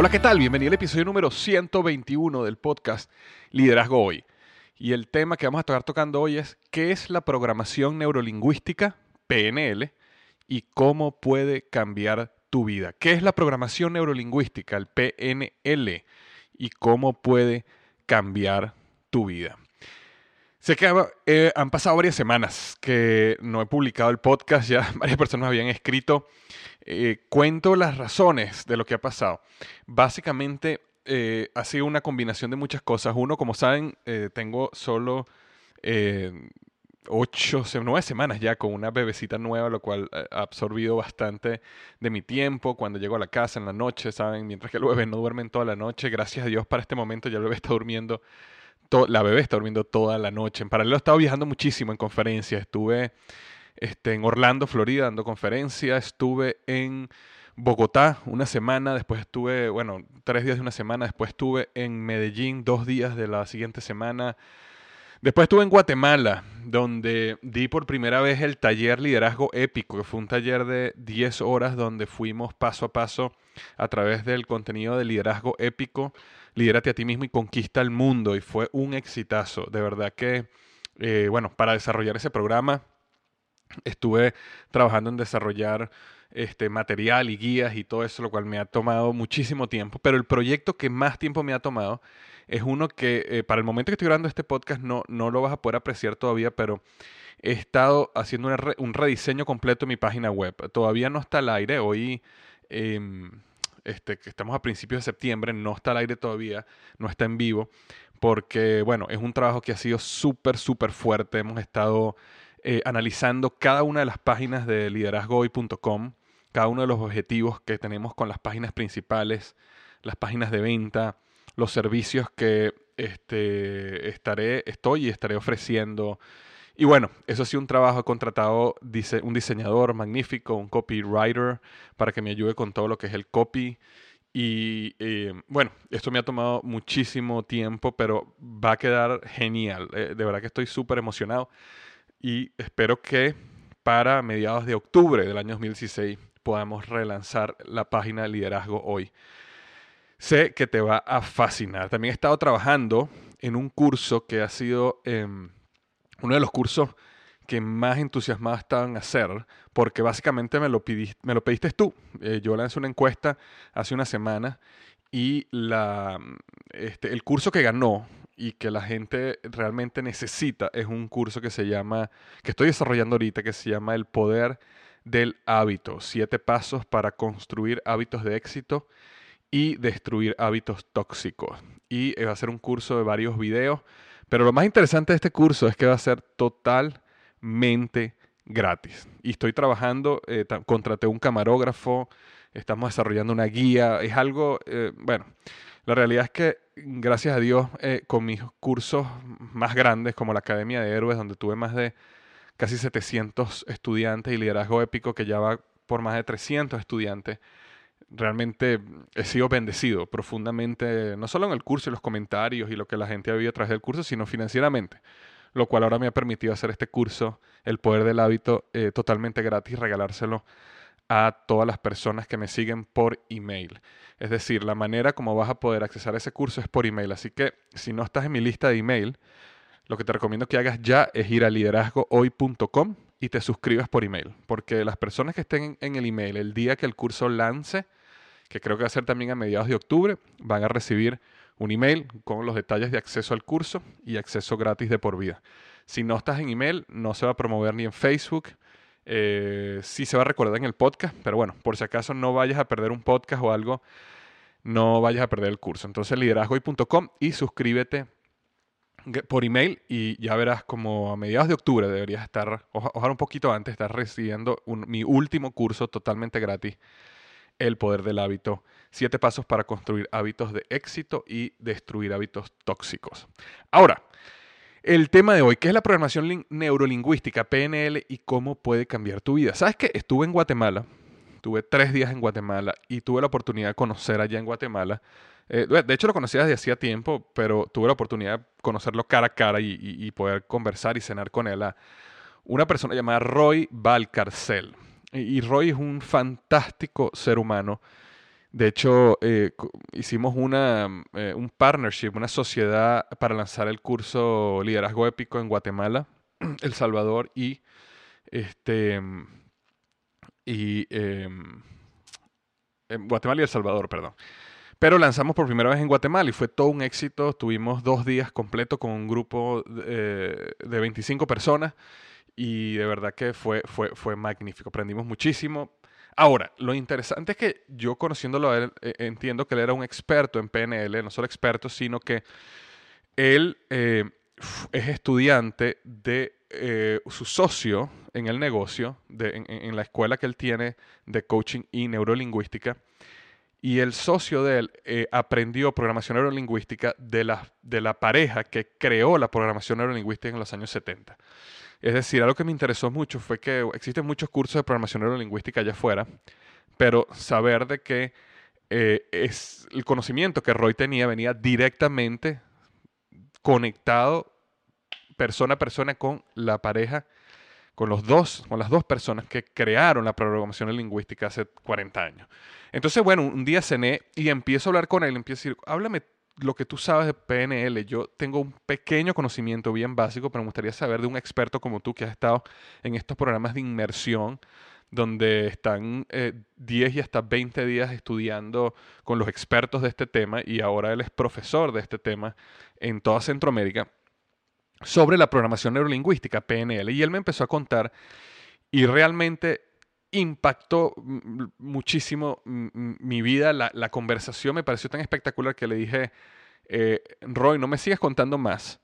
Hola, ¿qué tal? Bienvenido al episodio número 121 del podcast Liderazgo Hoy. Y el tema que vamos a estar tocando hoy es ¿qué es la programación neurolingüística, PNL, y cómo puede cambiar tu vida? ¿Qué es la programación neurolingüística, el PNL, y cómo puede cambiar tu vida? Sé que eh, han pasado varias semanas que no he publicado el podcast, ya varias personas habían escrito eh, cuento las razones de lo que ha pasado. Básicamente eh, ha sido una combinación de muchas cosas. Uno, como saben, eh, tengo solo ocho, nueve semanas ya con una bebecita nueva, lo cual ha absorbido bastante de mi tiempo. Cuando llego a la casa en la noche, ¿saben? Mientras que el bebé no duerme toda la noche, gracias a Dios para este momento ya el bebé está durmiendo. La bebé está durmiendo toda la noche. En paralelo he estado viajando muchísimo en conferencias. Estuve este, en Orlando, Florida, dando conferencia. Estuve en Bogotá una semana, después estuve, bueno, tres días de una semana, después estuve en Medellín dos días de la siguiente semana. Después estuve en Guatemala, donde di por primera vez el taller Liderazgo Épico, que fue un taller de 10 horas donde fuimos paso a paso a través del contenido de Liderazgo Épico, Lidérate a ti mismo y conquista el mundo. Y fue un exitazo. De verdad que, eh, bueno, para desarrollar ese programa Estuve trabajando en desarrollar este material y guías y todo eso, lo cual me ha tomado muchísimo tiempo. Pero el proyecto que más tiempo me ha tomado es uno que eh, para el momento que estoy grabando este podcast no, no lo vas a poder apreciar todavía, pero he estado haciendo un rediseño completo de mi página web. Todavía no está al aire. Hoy, em, este, que estamos a principios de septiembre, no está al aire todavía, no está en vivo, porque, bueno, es un trabajo que ha sido súper, súper fuerte. Hemos estado eh, analizando cada una de las páginas de liderazgohoy.com, cada uno de los objetivos que tenemos con las páginas principales, las páginas de venta, los servicios que este, estaré, estoy y estaré ofreciendo. Y bueno, eso sí, un trabajo, contratado un diseñador magnífico, un copywriter, para que me ayude con todo lo que es el copy. Y eh, bueno, esto me ha tomado muchísimo tiempo, pero va a quedar genial. Eh, de verdad que estoy súper emocionado y espero que para mediados de octubre del año 2016 podamos relanzar la página de liderazgo hoy. Sé que te va a fascinar. También he estado trabajando en un curso que ha sido em, uno de los cursos que más entusiasmado estaba en hacer, porque básicamente me lo, me lo pediste tú. Eh, yo lancé una encuesta hace una semana y este, el curso que ganó y que la gente realmente necesita es un curso que se llama, que estoy desarrollando ahorita, que se llama El Poder del Hábito. Siete pasos para construir hábitos de éxito y destruir hábitos tóxicos. Y va a ser un curso de varios videos, pero lo más interesante de este curso es que va a ser totalmente gratis. Y estoy trabajando, eh, contraté un camarógrafo, estamos desarrollando una guía, es algo, eh, bueno, la realidad es que gracias a Dios eh, con mis cursos más grandes como la Academia de Héroes, donde tuve más de casi 700 estudiantes y liderazgo épico que ya va por más de 300 estudiantes, realmente he sido bendecido profundamente, no solo en el curso y los comentarios y lo que la gente ha vivido a través del curso, sino financieramente, lo cual ahora me ha permitido hacer este curso, El Poder del Hábito, eh, totalmente gratis, regalárselo a todas las personas que me siguen por email. Es decir, la manera como vas a poder accesar ese curso es por email. Así que si no estás en mi lista de email, lo que te recomiendo que hagas ya es ir a liderazgohoy.com y te suscribas por email. Porque las personas que estén en el email el día que el curso lance, que creo que va a ser también a mediados de octubre, van a recibir un email con los detalles de acceso al curso y acceso gratis de por vida. Si no estás en email, no se va a promover ni en Facebook, eh, sí se va a recordar en el podcast, pero bueno, por si acaso no vayas a perder un podcast o algo, no vayas a perder el curso. Entonces, liderazgoy.com y suscríbete por email y ya verás como a mediados de octubre deberías estar, ojalá un poquito antes, estar recibiendo mi último curso totalmente gratis, El Poder del Hábito. Siete pasos para construir hábitos de éxito y destruir hábitos tóxicos. Ahora, el tema de hoy, que es la programación neurolingüística, PNL, y cómo puede cambiar tu vida. ¿Sabes qué? Estuve en Guatemala, tuve tres días en Guatemala y tuve la oportunidad de conocer allá en Guatemala. Eh, de hecho, lo conocía desde hacía tiempo, pero tuve la oportunidad de conocerlo cara a cara y, poder conversar y cenar con él. A una persona llamada Roy Valcarcel. Y Roy es un fantástico ser humano de hecho, eh, hicimos una, eh, un partnership, una sociedad para lanzar el curso Liderazgo Épico en Guatemala, El Salvador y este y em, Guatemala y El Salvador, perdón. Pero lanzamos por primera vez en Guatemala y fue todo un éxito. Tuvimos dos días completos con un grupo de, eh, de 25 personas y de verdad que fue, fue, fue magnífico. Aprendimos muchísimo Ahora, lo interesante es que yo conociéndolo a él, eh, entiendo que él era un experto en PNL, no solo experto, sino que él eh, es estudiante de eh, su socio en el negocio, en, la escuela que él tiene de coaching y neurolingüística. Y el socio de él aprendió programación neurolingüística de la, de la pareja que creó la programación neurolingüística en los años 70. Es decir, algo que me interesó mucho fue que existen muchos cursos de programación neurolingüística allá afuera, pero saber de que eh, es, el conocimiento que Roy tenía venía directamente conectado persona a persona con la pareja, con los dos, con las dos personas que crearon la programación lingüística hace 40 años. Entonces, bueno, un día cené y empiezo a hablar con él, empiezo a decir, háblame lo que tú sabes de PNL. Yo tengo un pequeño conocimiento bien básico, pero me gustaría saber de un experto como tú que has estado en estos programas de inmersión donde están 10 eh, y hasta 20 días estudiando con los expertos de este tema y ahora él es profesor de este tema en toda Centroamérica sobre la programación neurolingüística, PNL. Y él me empezó a contar y realmente impactó muchísimo mi vida, la, conversación me pareció tan espectacular que le dije, eh, Roy, no me sigas contando más,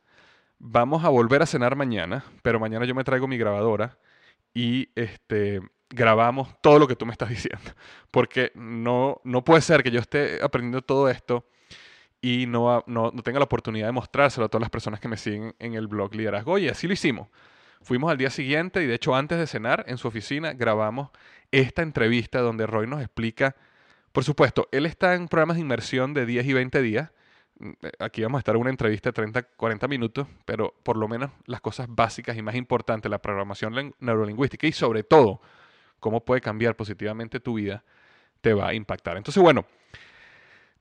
vamos a volver a cenar mañana, pero mañana yo me traigo mi grabadora y este, grabamos todo lo que tú me estás diciendo, porque no, no puede ser que yo esté aprendiendo todo esto y no, no, no tenga la oportunidad de mostrárselo a todas las personas que me siguen en el blog Liderazgo. Y así lo hicimos. Fuimos al día siguiente y de hecho antes de cenar en su oficina grabamos esta entrevista donde Roy nos explica, por supuesto, él está en programas de inmersión de 10 y 20 días. Mm, eh, aquí vamos a estar una entrevista de 30, 40 minutos, pero por lo menos las cosas básicas y más importantes, la programación neurolingüística y sobre todo cómo puede cambiar positivamente tu vida, te va a impactar. Entonces, bueno,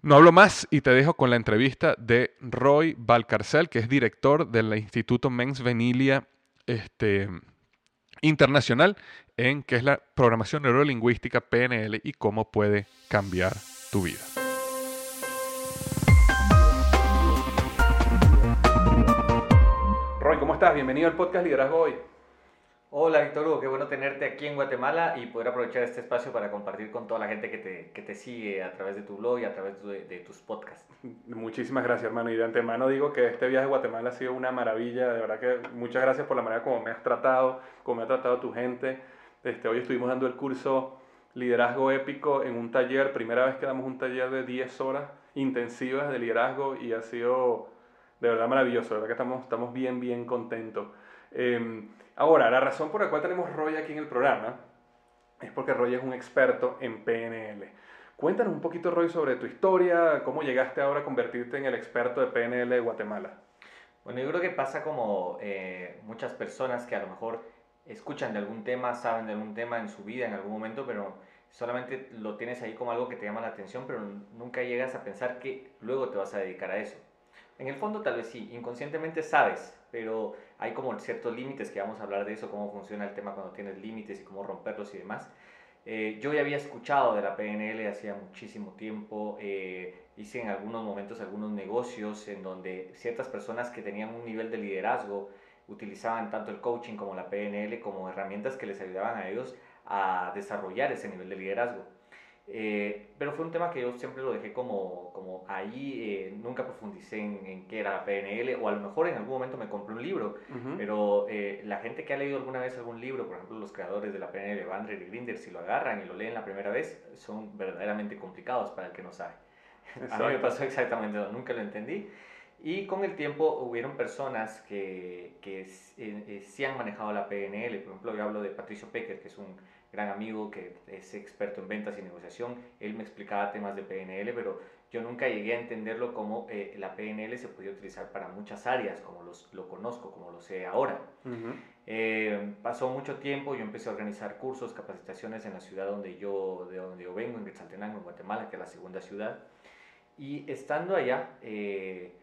no hablo más y te dejo con la entrevista de Roy Valcarcel, que es director del Instituto Mens Venilia este, internacional en qué es la programación neurolingüística PNL y cómo puede cambiar tu vida. Estás? Bienvenido al podcast Liderazgo Hoy. Hola Víctor Hugo, qué bueno tenerte aquí en Guatemala y poder aprovechar este espacio para compartir con toda la gente que te, que te sigue a través de tu blog y a través de, tus podcasts. Muchísimas gracias hermano y de antemano digo que este viaje a Guatemala ha sido una maravilla, de verdad que muchas gracias por la manera como me has tratado, como me ha tratado tu gente. Este, hoy estuvimos dando el curso liderazgo épico en un taller, primera vez que damos un taller de 10 horas intensivas de liderazgo y ha sido de verdad maravilloso, de verdad que estamos, estamos bien, bien contentos. Em, ahora, la razón por la cual tenemos Roy aquí en el programa es porque Roy es un experto en PNL. Cuéntanos un poquito, Roy, sobre tu historia, cómo llegaste ahora a convertirte en el experto de PNL de Guatemala. Bueno, yo creo que pasa como eh, muchas personas que a lo mejor escuchan de algún tema, saben de algún tema en su vida en algún momento, pero solamente lo tienes ahí como algo que te llama la atención, pero nunca llegas a pensar que luego te vas a dedicar a eso. En el fondo tal vez sí, inconscientemente sabes, pero hay como ciertos límites que vamos a hablar de eso, cómo funciona el tema cuando tienes límites y cómo romperlos y demás. Eh, yo ya había escuchado de la PNL hacía muchísimo tiempo, eh, hice en algunos momentos algunos negocios en donde ciertas personas que tenían un nivel de liderazgo utilizaban tanto el coaching como la PNL como herramientas que les ayudaban a ellos a desarrollar ese nivel de liderazgo. Eh, pero fue un tema que yo siempre lo dejé como, como ahí, eh, nunca profundicé en, qué era la PNL, o a lo mejor en algún momento me compré un libro, pero eh, la gente que ha leído alguna vez algún libro, por ejemplo los creadores de la PNL, Bandler y Grinder, si lo agarran y lo leen la primera vez, son verdaderamente complicados para el que no sabe. A mí me pasó exactamente, nunca lo entendí. Y con el tiempo hubieron personas que, que sí han manejado la PNL, por ejemplo yo hablo de Patricio Pecker, que es un gran amigo que es experto en ventas y negociación, él me explicaba temas de PNL, pero yo nunca llegué a entenderlo como eh, la PNL se podía utilizar para muchas áreas, como los, lo conozco, como lo sé ahora. Eh, pasó mucho tiempo, yo empecé a organizar cursos, capacitaciones en la ciudad donde yo, de donde yo vengo, en Quetzaltenango, en Guatemala, que es la segunda ciudad. Y estando allá, eh,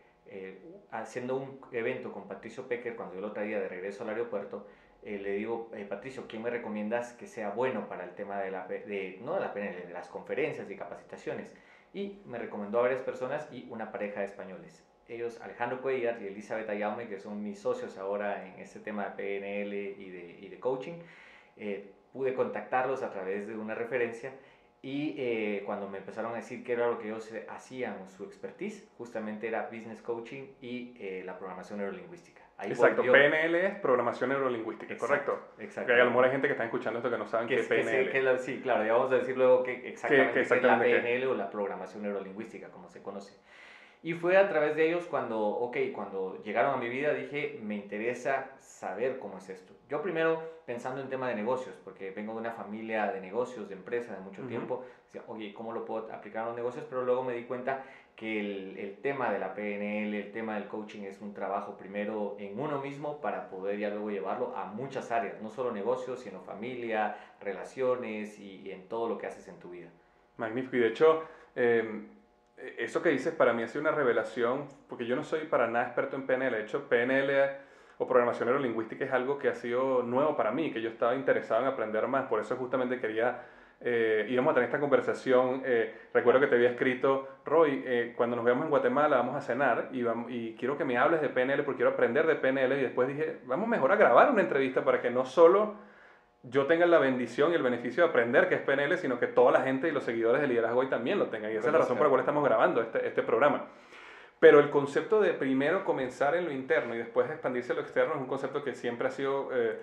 haciendo un evento con Patricio Pecker, cuando yo lo traía de regreso al aeropuerto, eh, le digo, eh, Patricio, ¿quién me recomiendas que sea bueno para el tema de, la, de, no de la PNL, de las conferencias y capacitaciones? Y me recomendó a varias personas y una pareja de españoles. Ellos, Alejandro Cuellar y Elizabeth Ayaume, que son mis socios ahora en este tema de PNL y de, y de coaching, eh, pude contactarlos a través de una referencia y cuando me empezaron a decir qué era lo que ellos hacían, su expertise, justamente era business coaching y la programación neurolingüística. Exacto, PNL es programación neurolingüística, ¿correcto? Exacto. Que a lo mejor hay gente que está escuchando esto que no saben qué es PNL. sí, claro, ya vamos a decir luego qué exactamente, es la PNL o la programación neurolingüística, como se conoce. Y fue a través de ellos cuando, ok, cuando llegaron a mi vida dije, me interesa saber cómo es esto. Yo primero pensando en tema de negocios, porque vengo de una familia de negocios, de empresas de mucho tiempo, decía, oye, ¿cómo lo puedo aplicar a los negocios? Pero luego me di cuenta que el, el, tema de la PNL, el tema del coaching es un trabajo primero en uno mismo para poder ya luego llevarlo a muchas áreas, no solo negocios, sino familia, relaciones y, en todo lo que haces en tu vida. Magnífico. Y de hecho, em, eso que dices para mí ha sido una revelación, porque yo no soy para nada experto en PNL. De hecho, PNL o programación neurolingüística es algo que ha sido nuevo para mí, que yo estaba interesado en aprender más. Por eso justamente quería eh, íbamos a tener esta conversación. Eh, recuerdo que te había escrito, Roy, eh, cuando nos veamos en Guatemala vamos a cenar y, y quiero que me hables de PNL porque quiero aprender de PNL. Y después dije, vamos mejor a grabar una entrevista para que no solo yo tenga la bendición y el beneficio de aprender que es PNL, sino que toda la gente y los seguidores de Liderazgo hoy también lo tengan. Y esa es la razón por la cual estamos grabando este, este programa. Pero el concepto de primero comenzar en lo interno y después expandirse a lo externo es un concepto que siempre ha sido eh,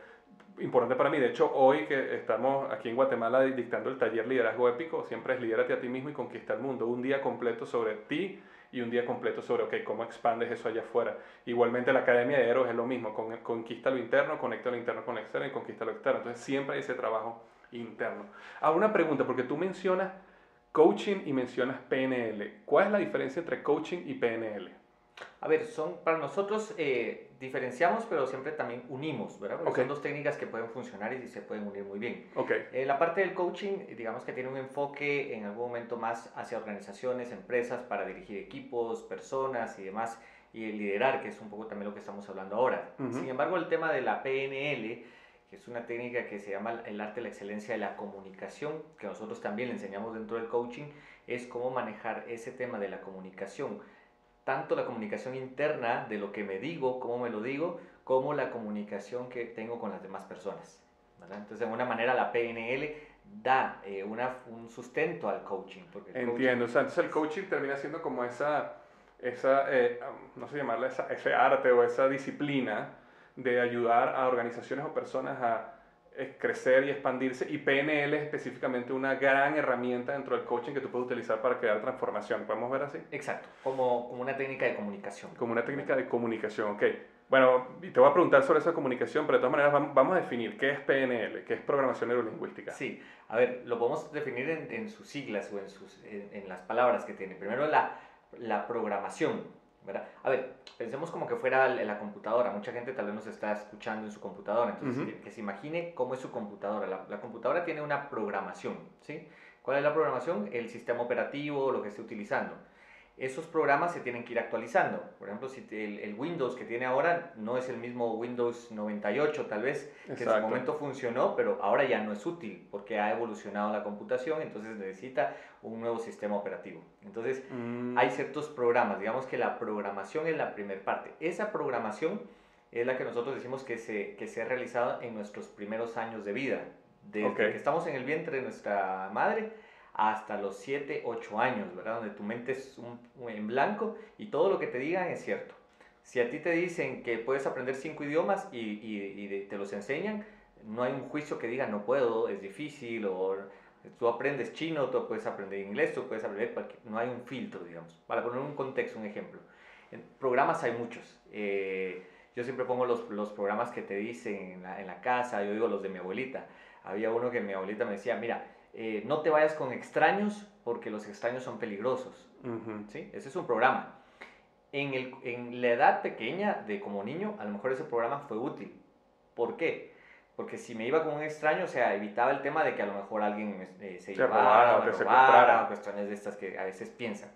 importante para mí. De hecho, hoy que estamos aquí en Guatemala dictando el taller Liderazgo Épico, siempre es Lidérate a ti mismo y conquista el mundo. Un día completo sobre ti y un día completo sobre, ok, cómo expandes eso allá afuera. Igualmente la Academia de Héroes es lo mismo, con, conquista lo interno, conecta lo interno con lo externo y conquista lo externo. Entonces siempre hay ese trabajo interno. Ahora una pregunta, porque tú mencionas coaching y mencionas PNL. ¿Cuál es la diferencia entre coaching y PNL? A ver, son para nosotros eh, diferenciamos, pero siempre también unimos, ¿verdad? Porque son dos técnicas que pueden funcionar y se pueden unir muy bien. Okay. Eh, la parte del coaching, digamos que tiene un enfoque en algún momento más hacia organizaciones, empresas, para dirigir equipos, personas y demás, y liderar, que es un poco también lo que estamos hablando ahora. Sin embargo, el tema de la PNL, que es una técnica que se llama el arte de la excelencia de la comunicación, que nosotros también le enseñamos dentro del coaching, es cómo manejar ese tema de la comunicación tanto la comunicación interna de lo que me digo, cómo me lo digo, como la comunicación que tengo con las demás personas. Entonces, de alguna manera, la PNL da eh, una, un sustento al coaching. Entiendo, o sea, entonces el coaching termina siendo como esa, esa eh, no sé llamarla, ese arte o esa disciplina de ayudar a organizaciones o personas a crecer y expandirse y PNL es específicamente una gran herramienta dentro del coaching que tú puedes utilizar para crear transformación. ¿Podemos ver así? Exacto, como, como una técnica de comunicación. Como una técnica de comunicación, ok. Bueno, y te voy a preguntar sobre esa comunicación, pero de todas maneras vamos, vamos a definir qué es PNL, qué es programación neurolingüística. Sí, a ver, lo podemos definir en, en sus siglas o en, sus, en, en, las palabras que tiene. Primero la, la programación, ¿verdad? A ver, pensemos como que fuera la computadora. Mucha gente tal vez nos está escuchando en su computadora, entonces que, que, se imagine cómo es su computadora. La, la, computadora tiene una programación, ¿sí? ¿Cuál es la programación? El sistema operativo, lo que esté utilizando esos programas se tienen que ir actualizando. Por ejemplo, si el, el, Windows que tiene ahora no es el mismo Windows 98 tal vez, que en su momento funcionó, pero ahora ya no es útil porque ha evolucionado la computación, entonces necesita un nuevo sistema operativo. Entonces, mm. hay ciertos programas, digamos que la programación es la primera parte. Esa programación es la que nosotros decimos que se, que se ha realizado en nuestros primeros años de vida. Desde okay. que estamos en el vientre de nuestra madre, hasta los 7, 8 años, ¿verdad? Donde tu mente es un, en blanco y todo lo que te digan es cierto. Si a ti te dicen que puedes aprender cinco idiomas y, te los enseñan, no hay un juicio que diga no puedo, es difícil, o tú aprendes chino, tú puedes aprender inglés, tú puedes aprender cualquier, no hay un filtro, digamos. Para poner un contexto, un ejemplo. Programas hay muchos. Eh, yo siempre pongo los, los, programas que te dicen en la, en la casa, yo digo los de mi abuelita. Había uno que mi abuelita me decía, mira, eh, no te vayas con extraños porque los extraños son peligrosos. Uh -huh. ¿sí? Ese es un programa. En, el, en, la edad pequeña de como niño, a lo mejor ese programa fue útil. ¿Por qué? Porque si me iba con un extraño, o sea, evitaba el tema de que a lo mejor alguien eh, se, se llevara, o, me robara, o cuestiones de estas que a veces piensan.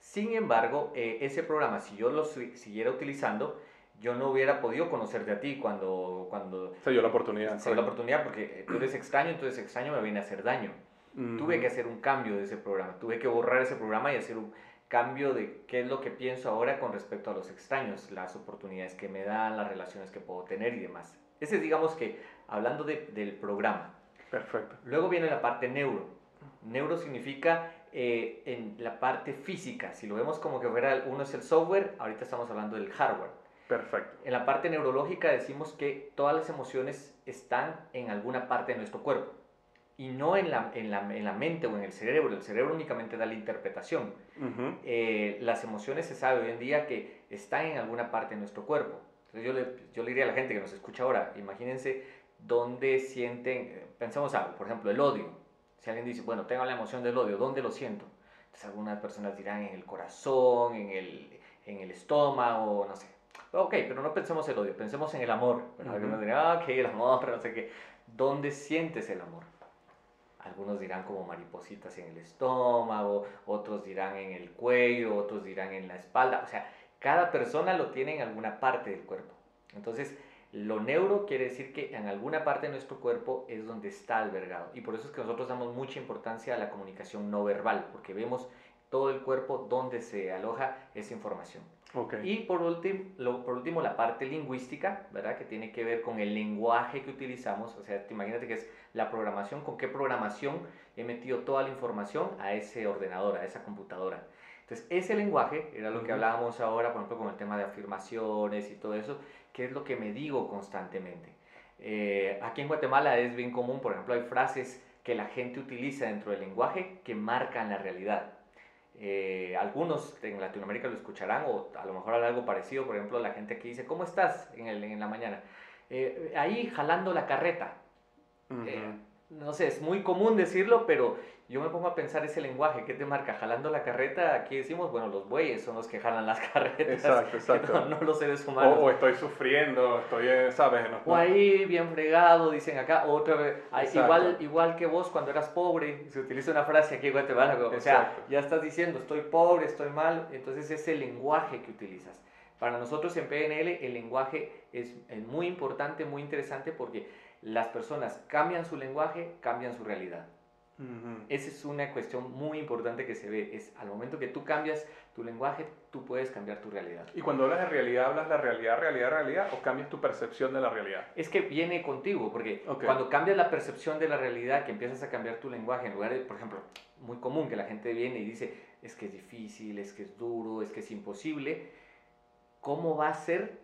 Sin embargo, eh, ese programa, si yo lo siguiera utilizando, yo no hubiera podido conocerte a ti cuando... cuando se dio la oportunidad. Se dio la oportunidad porque tú eres extraño, entonces extraño me viene a hacer daño. Uh -huh. Tuve que hacer un cambio de ese programa, tuve que borrar ese programa y hacer un cambio de qué es lo que pienso ahora con respecto a los extraños, las oportunidades que me dan, las relaciones que puedo tener y demás. Ese es, digamos que, hablando de, del programa. Perfecto. Luego viene la parte neuro. Neuro significa eh, en la parte física. Si lo vemos como que fuera, uno es el software, ahorita estamos hablando del hardware. Perfecto. En la parte neurológica decimos que todas las emociones están en alguna parte de nuestro cuerpo y no en la, en la, en la mente o en el cerebro. El cerebro únicamente da la interpretación. Uh -huh. eh, las emociones se sabe hoy en día que están en alguna parte de nuestro cuerpo. Entonces yo le, yo le diría a la gente que nos escucha ahora, imagínense dónde sienten, pensamos algo, por ejemplo, el odio. Si alguien dice, bueno, tengo la emoción del odio, ¿dónde lo siento? Entonces algunas personas dirán en el corazón, en el, en el estómago, no sé Ok, pero no pensemos el odio, pensemos en el amor. Algunos dirán, ah, ok, el amor, no sé qué. ¿Dónde sientes el amor? Algunos dirán como maripositas en el estómago, otros dirán en el cuello, otros dirán en la espalda. O sea, cada persona lo tiene en alguna parte del cuerpo. Entonces, lo neuro quiere decir que en alguna parte de nuestro cuerpo es donde está albergado. Y por eso es que nosotros damos mucha importancia a la comunicación no verbal, porque vemos todo el cuerpo donde se aloja esa información. Okay. Y por último, lo, por último, la parte lingüística, ¿verdad? Que tiene que ver con el lenguaje que utilizamos. O sea, imagínate que es la programación, con qué programación he metido toda la información a ese ordenador, a esa computadora. Entonces, ese lenguaje era lo que hablábamos ahora, por ejemplo, con el tema de afirmaciones y todo eso, que es lo que me digo constantemente. Eh, aquí en Guatemala es bien común, por ejemplo, hay frases que la gente utiliza dentro del lenguaje que marcan la realidad. Eh, algunos en Latinoamérica lo escucharán o a lo mejor algo parecido, por ejemplo, la gente aquí dice, ¿cómo estás en, el, en la mañana? Eh, ahí jalando la carreta. -huh. No sé, es muy común decirlo, pero yo me pongo a pensar ese lenguaje, ¿qué te marca? Jalando la carreta, aquí decimos, bueno, los bueyes son los que jalan las carretas. Exacto, exacto. No, no los seres humanos. O, o, estoy sufriendo, estoy, eh, ¿sabes? No, o ahí bien fregado, dicen acá, otra vez, igual, igual que vos cuando eras pobre, se utiliza una frase aquí en Guatemala, o sea, ya estás diciendo, estoy pobre, estoy mal, entonces ese lenguaje que utilizas. Para nosotros en PNL el lenguaje es, es muy importante, muy interesante porque las personas cambian su lenguaje, cambian su realidad. Uh -huh. Esa es una cuestión muy importante que se ve. Es al momento que tú cambias tu lenguaje, tú puedes cambiar tu realidad. Y cuando hablas de realidad, ¿hablas de realidad, realidad, realidad o cambias tu percepción de la realidad? Es que viene contigo, porque okay. cuando cambias la percepción de la realidad, que empiezas a cambiar tu lenguaje, en lugar de, por ejemplo, muy común que la gente viene y dice, es que es difícil, es que es duro, es que es imposible, ¿cómo va a ser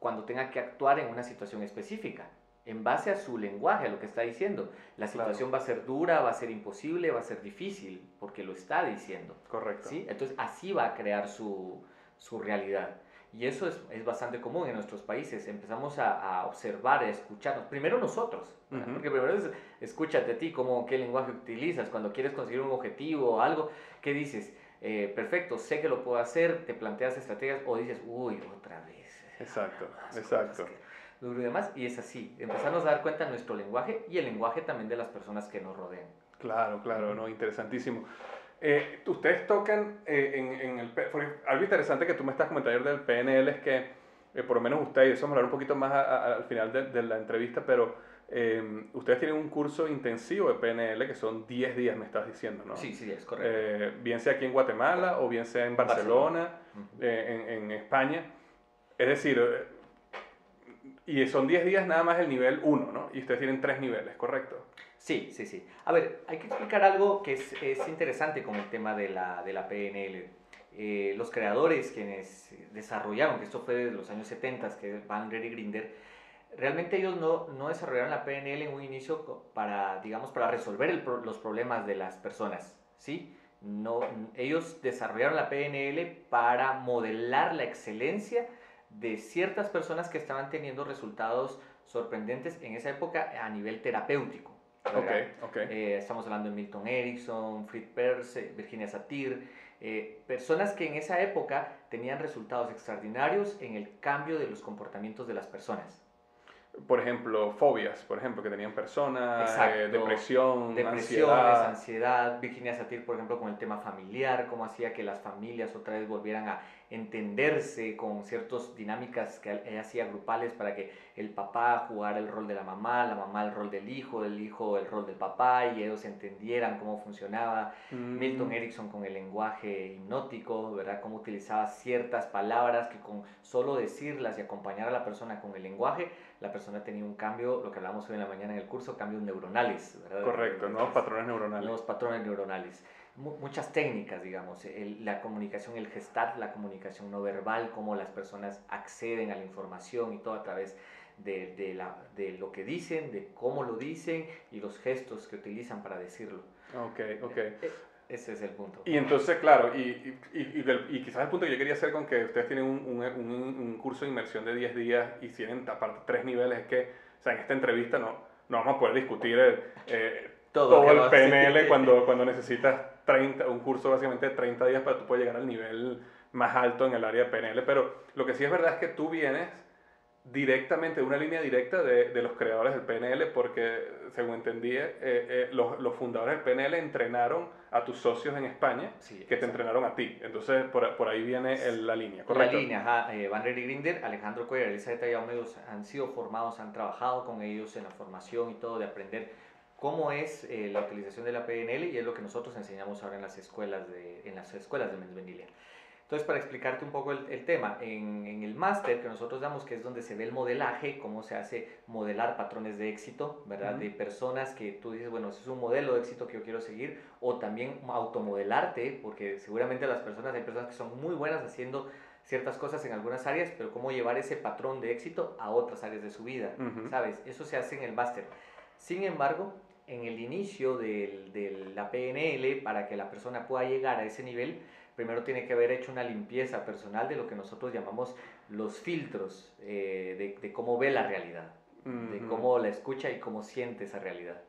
cuando tenga que actuar en una situación específica? En base a su lenguaje, a lo que está diciendo. La situación va a ser dura, va a ser imposible, va a ser difícil, porque lo está diciendo. Correcto. ¿sí? Entonces así va a crear su, su realidad. Y eso es, es, bastante común en nuestros países. Empezamos a, a observar, a escucharnos. Primero nosotros, porque primero es escúchate a ti, cómo, qué lenguaje utilizas cuando quieres conseguir un objetivo o algo. ¿Qué dices? Eh, perfecto, sé que lo puedo hacer, te planteas estrategias o dices, uy, otra vez. Exacto, exacto. Y demás, y es así, empezamos a dar cuenta de nuestro lenguaje y el lenguaje también de las personas que nos rodean. Claro, claro, no, interesantísimo. Eh, ustedes tocan eh, en, en, el... Algo interesante que tú me estás comentando del PNL es que, eh, por lo menos ustedes, eso vamos a hablar un poquito más al final de, de, la entrevista, pero ustedes tienen un curso intensivo de PNL que son 10 días, me estás diciendo, ¿no? Sí, sí, es correcto. bien sea aquí en Guatemala o bien sea en Barcelona, en, en, España. Es decir, y son 10 días nada más el nivel 1, ¿no? Y ustedes tienen 3 niveles, ¿correcto? Sí, sí, sí. A ver, hay que explicar algo que es, es interesante con el tema de la, de la PNL. Eh, los creadores quienes desarrollaron, que esto fue de los años 70, que Van y Grinder, realmente ellos no, no, desarrollaron la PNL en un inicio para, digamos, para resolver los problemas de las personas, ¿sí? No, ellos desarrollaron la PNL para modelar la excelencia de ciertas personas que estaban teniendo resultados sorprendentes en esa época a nivel terapéutico. Okay, okay. Eh, estamos hablando de Milton Erickson, Fritz Perls, Virginia Satir, eh, personas que en esa época tenían resultados extraordinarios en el cambio de los comportamientos de las personas. Por ejemplo, fobias, por ejemplo, que tenían personas, eh, depresión, Depresiones, ansiedad. ansiedad. Virginia Satir, por ejemplo, con el tema familiar, cómo hacía que las familias otra vez volvieran a entenderse con ciertas dinámicas que ella hacía grupales para que el papá jugara el rol de la mamá, la mamá el rol del hijo, el hijo el rol del papá y ellos entendieran cómo funcionaba. Mm. Milton Erickson con el lenguaje hipnótico, ¿verdad? Cómo utilizaba ciertas palabras que con solo decirlas y acompañar a la persona con el lenguaje, la persona tenía un cambio, lo que hablamos hoy en la mañana en el curso, cambios neuronales, ¿verdad? Correcto, nuevos patrones neuronales. Nuevos patrones neuronales muchas técnicas, digamos, la comunicación, el gestat, la comunicación no verbal, cómo las personas acceden a la información y todo a través de, de, la, de, lo que dicen, de cómo lo dicen y los gestos que utilizan para decirlo. Ok, ok. E, e, ese es el punto. Y entonces, claro, y, y, y, quizás el punto que yo quería hacer con que ustedes tienen un, un, un, curso de inmersión de 10 días y tienen aparte tres niveles es que, o sea, en esta entrevista no, no vamos a poder discutir eh, todo, el PNL cuando, cuando necesitas 30, un curso básicamente de 30 días para que tú puedas llegar al nivel más alto en el área de PNL. Pero lo que sí es verdad es que tú vienes directamente, de una línea directa de, de los creadores del PNL, porque según entendí, eh, eh, los, los, fundadores del PNL entrenaron a tus socios en España, que te entrenaron a ti. Entonces, por, por ahí viene la línea, ¿correcto? La línea, ajá. Eh, Van Grinder, Alejandro Cuellar, Elizabeth Ayaumedos han sido formados, han trabajado con ellos en la formación y todo, de aprender cómo es eh, la utilización de la PNL y es lo que nosotros enseñamos ahora en las escuelas de, en las escuelas de Mensvenilia. Entonces, para explicarte un poco el, tema, en, en el máster que nosotros damos, que es donde se ve el modelaje, cómo se hace modelar patrones de éxito, ¿verdad? De personas que tú dices, bueno, ese es un modelo de éxito que yo quiero seguir, o también automodelarte, porque seguramente las personas, hay personas que son muy buenas haciendo ciertas cosas en algunas áreas, pero cómo llevar ese patrón de éxito a otras áreas de su vida, ¿sabes? Eso se hace en el máster. Sin embargo, en el inicio de la PNL, para que la persona pueda llegar a ese nivel, primero tiene que haber hecho una limpieza personal de lo que nosotros llamamos los filtros eh, de, cómo ve la realidad, de cómo la escucha y cómo siente esa realidad.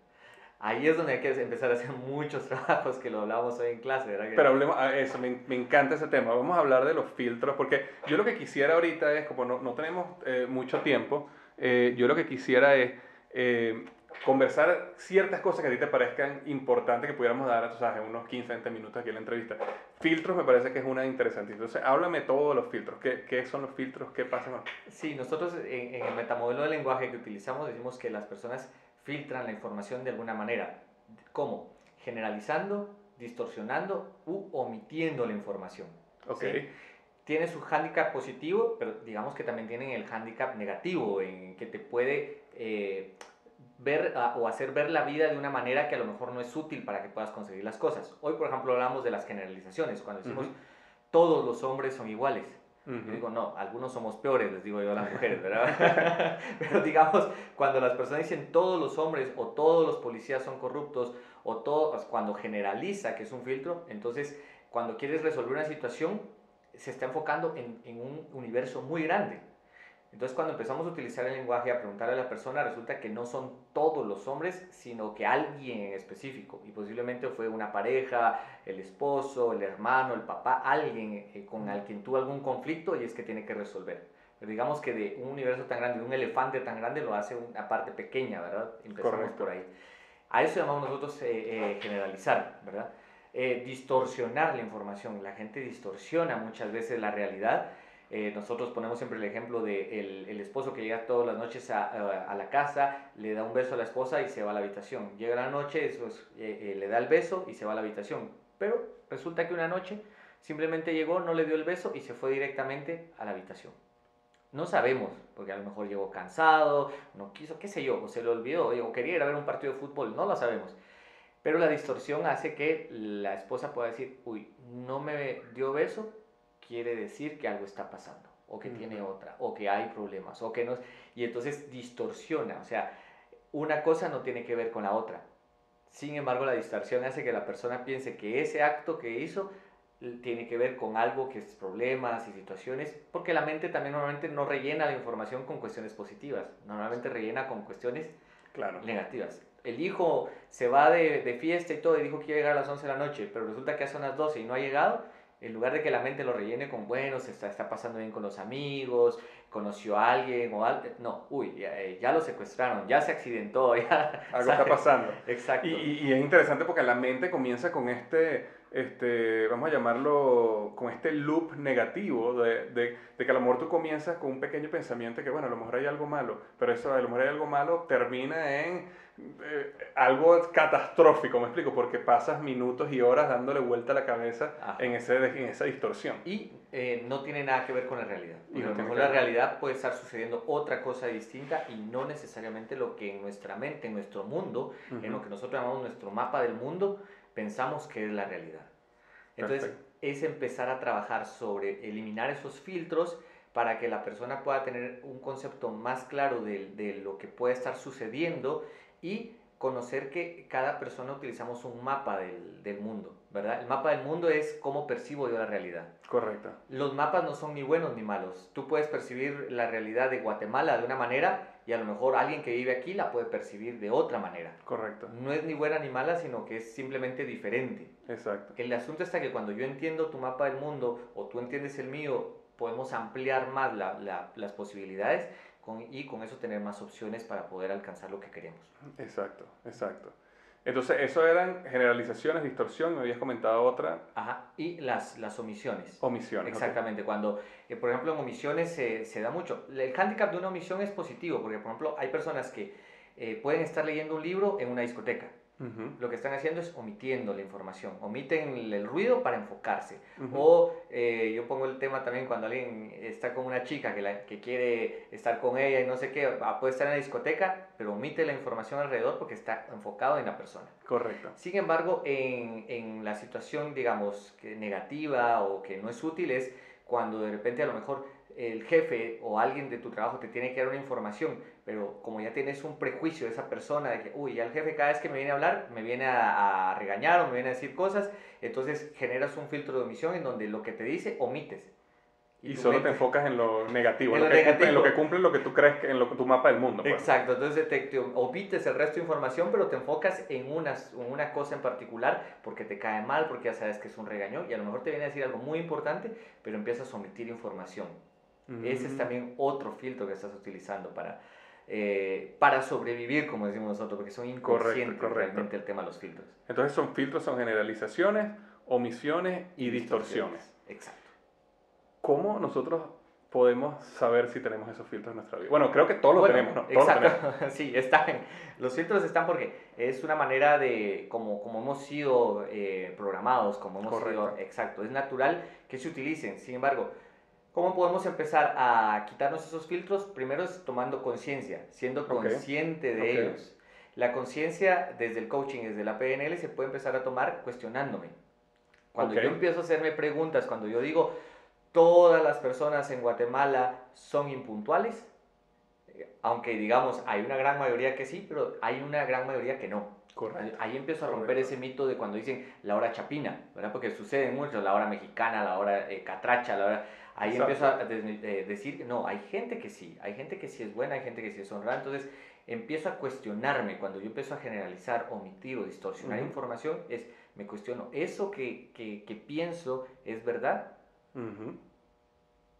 Ahí es donde hay que empezar a hacer muchos trabajos que lo hablábamos hoy en clase, ¿verdad? Pero hablemos, ah, eso, me, me, encanta ese tema. Vamos a hablar de los filtros, porque yo lo que quisiera ahorita es, como no, no tenemos eh, mucho tiempo, eh, yo lo que quisiera es conversar ciertas cosas que a ti te parezcan importantes que pudiéramos dar a sabes, en unos 15, 20 minutos aquí en la entrevista. Filtros me parece que es una interesante. Entonces, háblame todo de los filtros. ¿Qué, qué son los filtros? ¿Qué pasa? Sí, nosotros en, en, el metamodelo de lenguaje que utilizamos decimos que las personas filtran la información de alguna manera. ¿Cómo? Generalizando, distorsionando u omitiendo la información. Ok. Tiene su hándicap positivo, pero digamos que también tienen el hándicap negativo, en que te puede... Eh, ver o hacer ver la vida de una manera que a lo mejor no es útil para que puedas conseguir las cosas. Hoy, por ejemplo, hablamos de las generalizaciones, cuando decimos todos los hombres son iguales. Yo digo, no, algunos somos peores, les digo yo a las mujeres, ¿verdad? Pero digamos, cuando las personas dicen todos los hombres o todos los policías son corruptos o todo, pues, cuando generaliza que es un filtro, entonces cuando quieres resolver una situación se está enfocando en, en un universo muy grande. Entonces cuando empezamos a utilizar el lenguaje a preguntarle a la persona, resulta que no son todos los hombres, sino que alguien en específico. Y posiblemente fue una pareja, el esposo, el hermano, el papá, alguien eh, con el quien tuvo algún conflicto y es que tiene que resolver. Pero digamos que de un universo tan grande, de un elefante tan grande, lo hace una parte pequeña, ¿verdad? Empezamos por ahí. A eso llamamos nosotros eh, eh, generalizar, ¿verdad? distorsionar la información. La gente distorsiona muchas veces la realidad eh, nosotros ponemos siempre el ejemplo de el, esposo que llega todas las noches a, la casa, le da un beso a la esposa y se va a la habitación. Llega la noche, eso eh, eh, le da el beso y se va a la habitación. Pero resulta que una noche simplemente llegó, no le dio el beso y se fue directamente a la habitación. No sabemos, porque a lo mejor llegó cansado, no quiso, qué sé yo, o se le olvidó, o quería ir a ver un partido de fútbol, no lo sabemos. Pero la distorsión hace que la esposa pueda decir, uy, no me dio beso, quiere decir que algo está pasando, o que tiene otra, o que hay problemas, o que no... Y entonces distorsiona, o sea, una cosa no tiene que ver con la otra. Sin embargo, la distorsión hace que la persona piense que ese acto que hizo tiene que ver con algo que es problemas y situaciones, porque la mente también normalmente no rellena la información con cuestiones positivas, normalmente rellena con cuestiones claro. negativas. El hijo se va de, de, fiesta y todo y dijo que iba a llegar a las 11 de la noche, pero resulta que hace las 12 y no ha llegado, en lugar de que la mente lo rellene con, bueno, se está, está pasando bien con los amigos, conoció a alguien o algo, no, uy, ya, eh, ya, lo secuestraron, ya se accidentó, ya... Algo está pasando. Exacto. Y, y, es interesante porque la mente comienza con este, este, vamos a llamarlo, con este loop negativo de, de, de, que a lo mejor tú comienzas con un pequeño pensamiento que, bueno, a lo mejor hay algo malo, pero eso, a lo mejor hay algo malo, termina en eh, algo catastrófico, me explico, porque pasas minutos y horas dándole vuelta a la cabeza en, ese, en esa distorsión. Y eh, no tiene nada que ver con la realidad. Y a lo mejor la realidad puede estar sucediendo otra cosa distinta y no necesariamente lo que en nuestra mente, en nuestro mundo, en lo que nosotros llamamos nuestro mapa del mundo, pensamos que es la realidad. Entonces, es empezar a trabajar sobre eliminar esos filtros para que la persona pueda tener un concepto más claro de, de lo que puede estar sucediendo y conocer que cada persona utilizamos un mapa del, del, mundo, ¿verdad? El mapa del mundo es cómo percibo yo la realidad. Correcto. Los mapas no son ni buenos ni malos. Tú puedes percibir la realidad de Guatemala de una manera y a lo mejor alguien que vive aquí la puede percibir de otra manera. Correcto. No es ni buena ni mala, sino que es simplemente diferente. Exacto. El asunto está que cuando yo entiendo tu mapa del mundo o tú entiendes el mío, podemos ampliar más la, la, las posibilidades y con eso tener más opciones para poder alcanzar lo que queremos. Exacto, exacto. Entonces, eso eran generalizaciones, distorsión, me habías comentado otra. Ajá, y las, las omisiones. Omisiones. Exactamente, cuando, eh, por ejemplo, en omisiones se, se, da mucho. El handicap de una omisión es positivo, porque, por ejemplo, hay personas que eh, pueden estar leyendo un libro en una discoteca lo que están haciendo es omitiendo la información, omiten el, ruido para enfocarse. O eh, yo pongo el tema también cuando alguien está con una chica que, la, que quiere estar con ella y no sé qué, ah, puede estar en la discoteca, pero omite la información alrededor porque está enfocado en la persona. Correcto. Sin embargo, en, en la situación, digamos, que negativa o que no es útil es cuando de repente a lo mejor el jefe o alguien de tu trabajo te tiene que dar una información, pero como ya tienes un prejuicio de esa persona, de que, uy, ya el jefe cada vez que me viene a hablar, me viene a, regañar o me viene a decir cosas, entonces generas un filtro de omisión en donde lo que te dice, omites. Y, solo te enfocas en lo negativo, en, lo, que Cumple, en lo que cumple lo que tú crees que en lo, tu mapa del mundo. Pues. Exacto, entonces te, omites el resto de información, pero te enfocas en una, en una cosa en particular porque te cae mal, porque ya sabes que es un regaño y a lo mejor te viene a decir algo muy importante, pero empiezas a omitir información. Ese es también otro filtro que estás utilizando para, eh, para sobrevivir, como decimos nosotros, porque son inconscientes realmente el tema de los filtros. Entonces son filtros, son generalizaciones, omisiones y distorsiones. Exacto. ¿Cómo nosotros podemos saber si tenemos esos filtros en nuestra vida? Bueno, creo que todos los tenemos, ¿no? exacto. sí, están. Los filtros están porque es una manera de, como, como hemos sido eh, programados, como hemos sido, exacto, es natural que se utilicen. Sin embargo, ¿Cómo podemos empezar a quitarnos esos filtros? Primero es tomando conciencia, siendo consciente de ellos. La conciencia desde el coaching, desde la PNL, se puede empezar a tomar cuestionándome. Cuando yo empiezo a hacerme preguntas, cuando yo digo, todas las personas en Guatemala son impuntuales, aunque digamos hay una gran mayoría que sí, pero hay una gran mayoría que no. Correcto. Ahí empiezo a romper ese mito de cuando dicen la hora chapina, ¿verdad? Porque sucede mucho, la hora mexicana, la hora eh, catracha, la hora... Ahí Exacto. empiezo a des- eh, decir no, hay gente que sí, hay gente que sí es buena, hay gente que sí es honrada, entonces empiezo a cuestionarme, cuando yo empiezo a generalizar, omitir o distorsionar Ujú. información, es, me cuestiono, ¿eso que, que, que pienso es verdad? Ujú.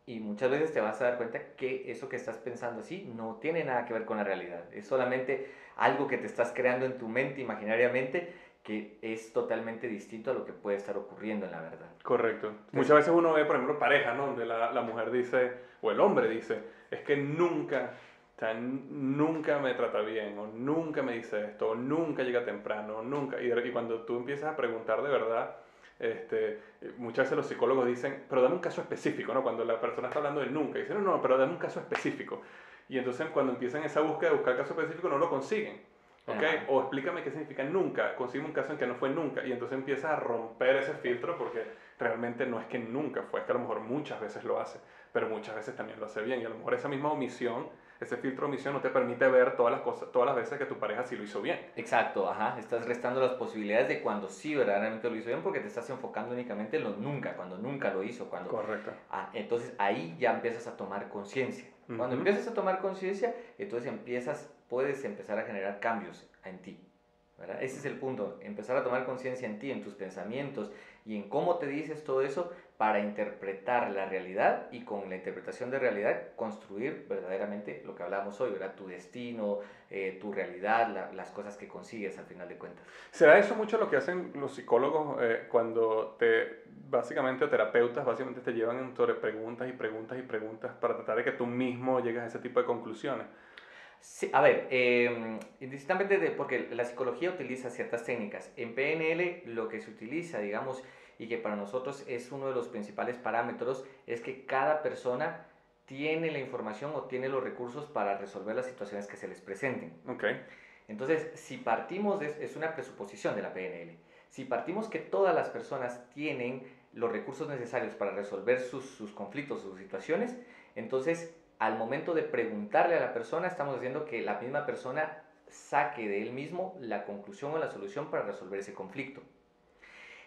Y muchas veces te vas a dar cuenta que eso que estás pensando así no tiene nada que ver con la realidad. Es solamente algo que te estás creando en tu mente imaginariamente que es totalmente distinto a lo que puede estar ocurriendo en la verdad. Correcto. Muchas veces uno ve, por ejemplo, parejas, ¿no? Donde la, la mujer dice, o el hombre dice, es que nunca, o sea, nunca me trata bien, o nunca me dice esto, o nunca llega temprano, o nunca. Y, y cuando tú empiezas a preguntar de verdad, este, muchas veces los psicólogos dicen, pero dame un caso específico, ¿no? Cuando la persona está hablando del nunca, dicen, no, no, pero dame un caso específico. Y entonces cuando empiezan esa búsqueda de buscar caso específico, no lo consiguen. ¿Ok? Ajá. O explícame qué significa nunca. Consigue un caso en que no fue nunca. Y entonces empiezas a romper ese filtro porque realmente no es que nunca fue, es que a lo mejor muchas veces lo hace, pero muchas veces también lo hace bien. Y a lo mejor esa misma omisión, ese filtro de omisión no te permite ver todas las cosas, todas las veces que tu pareja sí lo hizo bien. Exacto, ajá. Estás restando las posibilidades de cuando sí verdaderamente lo hizo bien porque te estás enfocando únicamente en lo nunca, cuando nunca lo hizo, cuando Correcto. Ah, entonces ahí ya empiezas a tomar conciencia. Cuando empiezas a tomar conciencia, entonces empiezas, puedes empezar a generar cambios en ti. ¿verdad? Ese es el punto, empezar a tomar conciencia en ti, en tus pensamientos y en cómo te dices todo eso para interpretar la realidad y con la interpretación de realidad construir verdaderamente lo que hablamos hoy, ¿verdad? Tu destino, eh, tu realidad, la- las cosas que consigues al final de cuentas. ¿Será eso mucho lo que hacen los psicólogos eh, cuando te, básicamente, terapeutas, básicamente te llevan sobre preguntas y preguntas y preguntas para tratar de que tú mismo llegues a ese tipo de conclusiones? Sí, a ver, eh, indistintamente de, porque la psicología utiliza ciertas técnicas. En PNL lo que se utiliza, digamos, y que para nosotros es uno de los principales parámetros, es que cada persona tiene la información o tiene los recursos para resolver las situaciones que se les presenten. Ok. Entonces, si partimos, de, es una presuposición de la PNL, si partimos que todas las personas tienen los recursos necesarios para resolver sus, sus conflictos, sus situaciones, entonces al momento de preguntarle a la persona, estamos haciendo que la misma persona saque de él mismo la conclusión o la solución para resolver ese conflicto.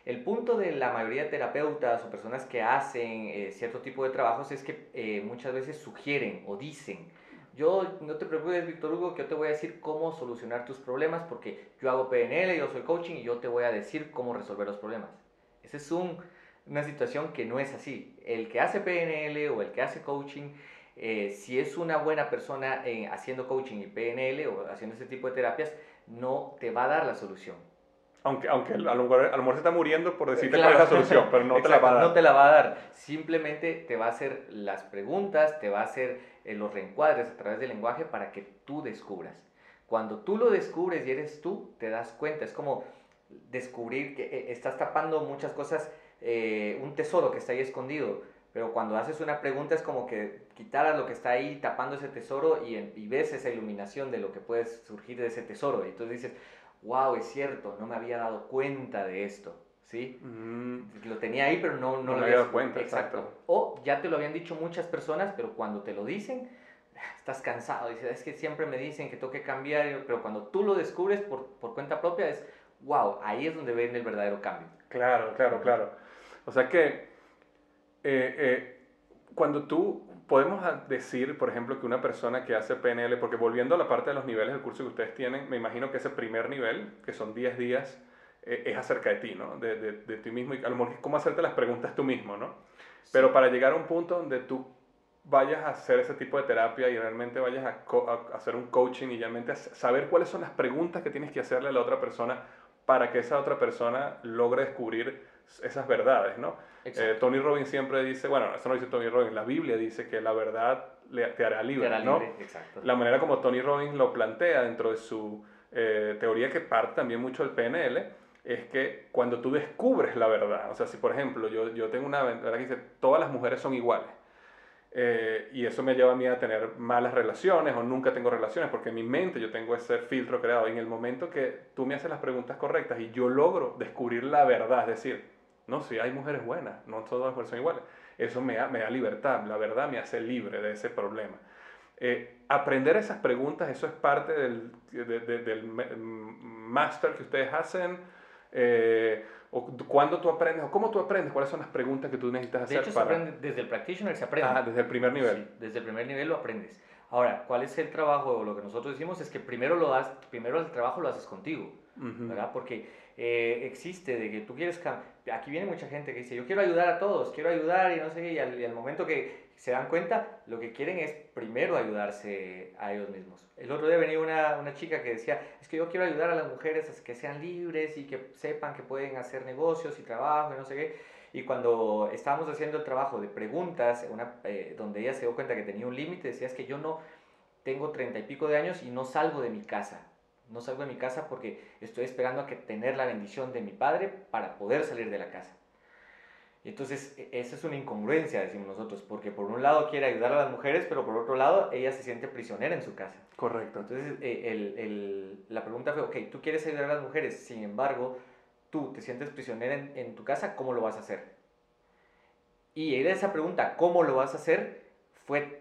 El punto de la mayoría de terapeutas o personas que hacen eh, cierto tipo de trabajos es que eh, muchas veces sugieren o dicen, yo no te preocupes, Víctor Hugo, que yo te voy a decir cómo solucionar tus problemas porque yo hago PNL, yo soy coaching y yo te voy a decir cómo resolver los problemas. Esa es un- una situación que no es así. El que hace PNL o el que hace coaching, eh, si es una buena persona eh, haciendo coaching y PNL o haciendo ese tipo de terapias, no te va a dar la solución. Aunque, aunque a, lo mejor, a lo mejor se está muriendo por decirte Claro. cuál es la solución, pero no te la va a dar. No te la va a dar. Simplemente te va a hacer las preguntas, te va a hacer eh, los reencuadres a través del lenguaje para que tú descubras. Cuando tú lo descubres y eres tú, te das cuenta. Es como descubrir que eh, estás tapando muchas cosas, un tesoro que está ahí escondido. Pero cuando haces una pregunta es como que quitaras lo que está ahí tapando ese tesoro y, y ves esa iluminación de lo que puede surgir de ese tesoro. Y entonces dices, wow, es cierto, no me había dado cuenta de esto. ¿Sí? Mm, lo tenía ahí, pero no, no, No lo me había dado cuenta, exacto. O ya te lo habían dicho muchas personas, pero cuando te lo dicen, estás cansado. Dices, es que siempre me dicen que tengo que cambiar, pero cuando tú lo descubres por, por cuenta propia, es wow, ahí es donde ven el verdadero cambio. Claro, claro, claro. O sea que eh, eh, cuando tú podemos decir, por ejemplo, que una persona que hace PNL, porque volviendo a la parte de los niveles del curso que ustedes tienen, me imagino que ese primer nivel, que son 10 días, eh, es acerca de ti, ¿no? De, de, de ti mismo y a lo mejor cómo hacerte las preguntas tú mismo, ¿no? Pero para llegar a un punto donde tú vayas a hacer ese tipo de terapia y realmente vayas a, a hacer un coaching y realmente saber cuáles son las preguntas que tienes que hacerle a la otra persona para que esa otra persona logre descubrir esas verdades, ¿no? Eh, Tony Robbins siempre dice, bueno, eso no dice Tony Robbins, la Biblia dice que la verdad te hará libre, Te hará ¿no? libre, exacto. La manera como Tony Robbins lo plantea dentro de su eh, teoría que parte también mucho del PNL es que cuando tú descubres la verdad, o sea, si por ejemplo yo, yo tengo una verdad que dice todas las mujeres son iguales eh, y eso me lleva a mí a tener malas relaciones o nunca tengo relaciones porque en mi mente yo tengo ese filtro creado y en el momento que tú me haces las preguntas correctas y yo logro descubrir la verdad, es decir, No, sí, hay mujeres buenas, no todas las mujeres son iguales. Eso me da, me da libertad, la verdad me hace libre de ese problema. Eh, aprender esas preguntas, eso es parte del, del máster que ustedes hacen. Eh, o cuándo tú aprendes, o cómo tú aprendes, cuáles son las preguntas que tú necesitas hacer. De hecho, para... desde el practitioner se aprende. Ah, desde el primer nivel. Sí, desde el primer nivel lo aprendes. Ahora, ¿cuál es el trabajo? Lo que nosotros decimos es que primero, lo das, primero el trabajo lo haces contigo, ¿verdad? Porque eh, existe de que tú quieres... Aquí viene mucha gente que dice, yo quiero ayudar a todos, quiero ayudar y no sé qué, y al, momento que se dan cuenta, lo que quieren es primero ayudarse a ellos mismos. El otro día venía una, una chica que decía, es que yo quiero ayudar a las mujeres a que sean libres y que sepan que pueden hacer negocios y trabajo y no sé qué. Y cuando estábamos haciendo el trabajo de preguntas, una, eh, donde ella se dio cuenta que tenía un límite, decía, es que yo no tengo treinta y pico de años y no salgo de mi casa. No salgo de mi casa porque estoy esperando a que tener la bendición de mi padre para poder salir de la casa. Y entonces, e, esa es una incongruencia, decimos nosotros, porque por un lado quiere ayudar a las mujeres, pero por otro lado ella se siente prisionera en su casa. Correcto. Entonces, e, el, el, la pregunta fue, ok, tú quieres ayudar a las mujeres, sin embargo, tú te sientes prisionera en, tu casa, ¿cómo lo vas a hacer? Y esa pregunta, ¿cómo lo vas a hacer? Fue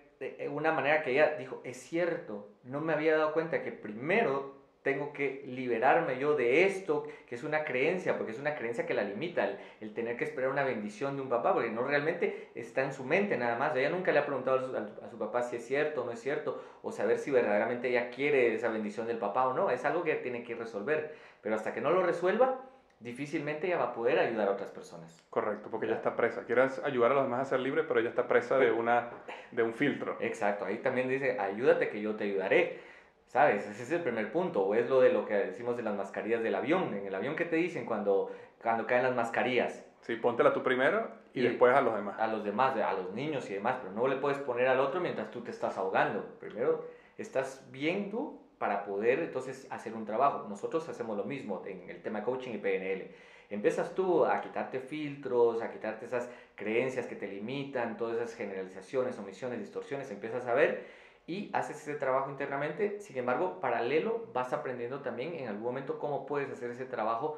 una manera que ella dijo, es cierto, no me había dado cuenta que primero tengo que liberarme yo de esto, que es una creencia, porque es una creencia que la limita, el, tener que esperar una bendición de un papá, porque no realmente está en su mente nada más. Ella nunca le ha preguntado a su, papá si es cierto o no es cierto, o saber si verdaderamente ella quiere esa bendición del papá o no. Es algo que tiene que resolver. Pero hasta que no lo resuelva, difícilmente ella va a poder ayudar a otras personas. Correcto, porque ella está presa. Quiere ayudar a los demás a ser libre, pero ella está presa de, una, de un filtro. Exacto, ahí también dice, ayúdate que yo te ayudaré. ¿Sabes? Ese es el primer punto. O es lo de lo que decimos de las mascarillas del avión. En el avión, ¿qué te dicen cuando, cuando caen las mascarillas? Sí, póntela tú primero y, después a los demás. A los demás, a los niños y demás. Pero no le puedes poner al otro mientras tú te estás ahogando. Primero estás bien tú para poder entonces hacer un trabajo. Nosotros hacemos lo mismo en el tema coaching y PNL. Empiezas tú a quitarte filtros, a quitarte esas creencias que te limitan, todas esas generalizaciones, omisiones, distorsiones, empiezas a ver y haces ese trabajo internamente. Sin embargo, paralelo, vas aprendiendo también en algún momento cómo puedes hacer ese trabajo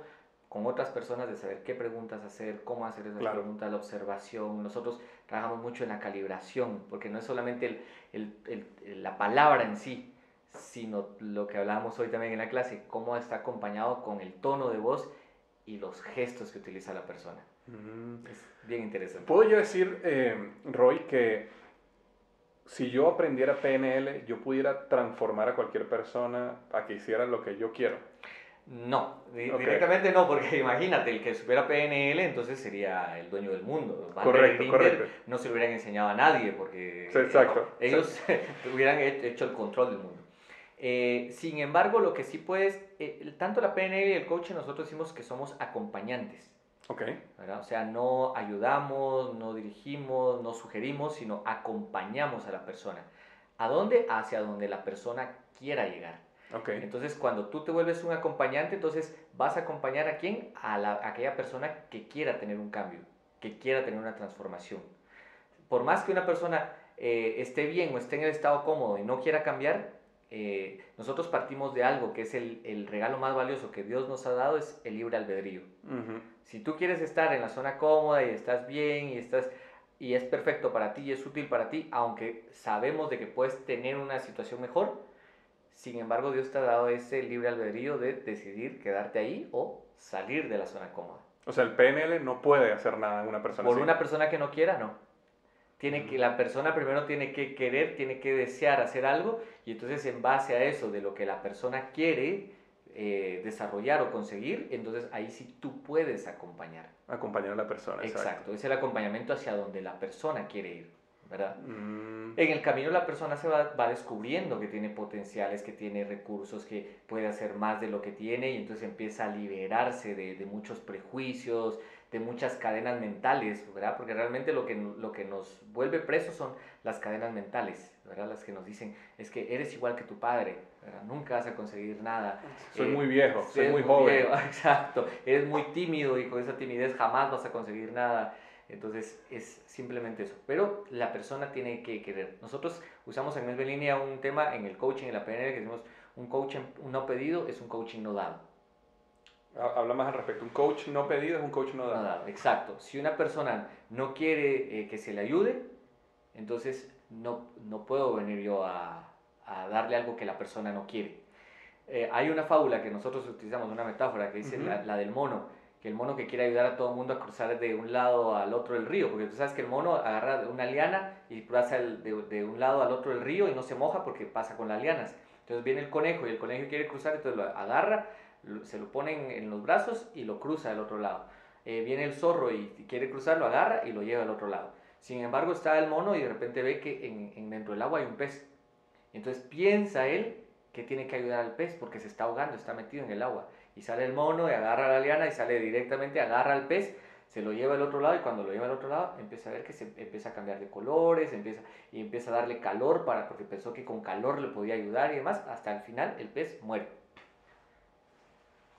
con otras personas de saber qué preguntas hacer, cómo hacer esas preguntas, la observación. Nosotros trabajamos mucho en la calibración, porque no es solamente el, el, la palabra en sí, sino lo que hablábamos hoy también en la clase, cómo está acompañado con el tono de voz y los gestos que utiliza la persona. Mm. Es bien interesante. ¿Puedo yo decir, eh, Roy, que si yo aprendiera PNL, yo pudiera transformar a cualquier persona a que hiciera lo que yo quiero? No, directamente no, porque imagínate, el que supiera PNL entonces sería el dueño del mundo. correcto, correcto. No se lo hubieran enseñado a nadie porque ellos hubieran hecho el control del mundo. Eh, sin embargo, lo que sí puedes, eh, tanto la PNL y el coaching, nosotros decimos que somos acompañantes. Ok. O sea, no ayudamos, no dirigimos, no sugerimos, sino acompañamos a la persona. ¿A dónde? Hacia donde la persona quiera llegar. Okay. Entonces, cuando tú te vuelves un acompañante, entonces vas a acompañar a quién? A, la, aquella persona que quiera tener un cambio, que quiera tener una transformación. Por más que una persona eh, esté bien o esté en el estado cómodo y no quiera cambiar, eh, nosotros partimos de algo que es el, el, regalo más valioso que Dios nos ha dado, es el libre albedrío. Si tú quieres estar en la zona cómoda y estás bien y estás y es perfecto para ti y es útil para ti, aunque sabemos de que puedes tener una situación mejor, sin embargo Dios te ha dado ese libre albedrío de decidir quedarte ahí o salir de la zona cómoda. O sea, el PNL no puede hacer nada en una persona Por una persona que no quiera, no tiene que, la persona primero tiene que querer, tiene que desear hacer algo y entonces en base a eso, de lo que la persona quiere eh, desarrollar o conseguir, entonces ahí sí tú puedes acompañar. Acompañar a la persona. Exacto, es el acompañamiento hacia donde la persona quiere ir, ¿verdad? Mm. En el camino la persona se va, va, descubriendo que tiene potenciales, que tiene recursos, que puede hacer más de lo que tiene y entonces empieza a liberarse de, de muchos prejuicios, de muchas cadenas mentales, ¿verdad? Porque realmente lo que, lo que nos vuelve presos son las cadenas mentales, ¿verdad? Las que nos dicen, es que eres igual que tu padre, ¿verdad? Nunca vas a conseguir nada. Soy muy viejo, soy muy, joven. exacto, eres muy tímido y con esa timidez jamás vas a conseguir nada. Entonces es simplemente eso. Pero la persona tiene que querer. Nosotros usamos en Mesbe Línea un tema en el coaching, en la PNL, que decimos un coaching no pedido es un coaching no dado. Habla más al respecto. Un coach no pedido es un coach no dado. exacto. Si una persona no quiere eh, que se le ayude, entonces no, no puedo venir yo a, a, darle algo que la persona no quiere. Eh, hay una fábula que nosotros utilizamos, una metáfora que dice la, la, del mono, que el mono que quiere ayudar a todo el mundo a cruzar de un lado al otro del río, porque tú sabes que el mono agarra una liana y pasa de, de, un lado al otro del río y no se moja porque pasa con las lianas. Entonces viene el conejo y el conejo quiere cruzar, entonces lo agarra, se lo pone en los brazos y lo cruza al otro lado. Eh, viene el zorro y quiere cruzar, lo agarra y lo lleva al otro lado. Sin embargo, está el mono y de repente ve que en, dentro del agua hay un pez. Entonces piensa él que tiene que ayudar al pez porque se está ahogando, está metido en el agua. Y sale el mono y agarra la liana y sale directamente, agarra al pez, se lo lleva al otro lado y cuando lo lleva al otro lado empieza a ver que se empieza a cambiar de colores, empieza, y empieza a darle calor para, porque pensó que con calor le podía ayudar y demás. Hasta el final el pez muere.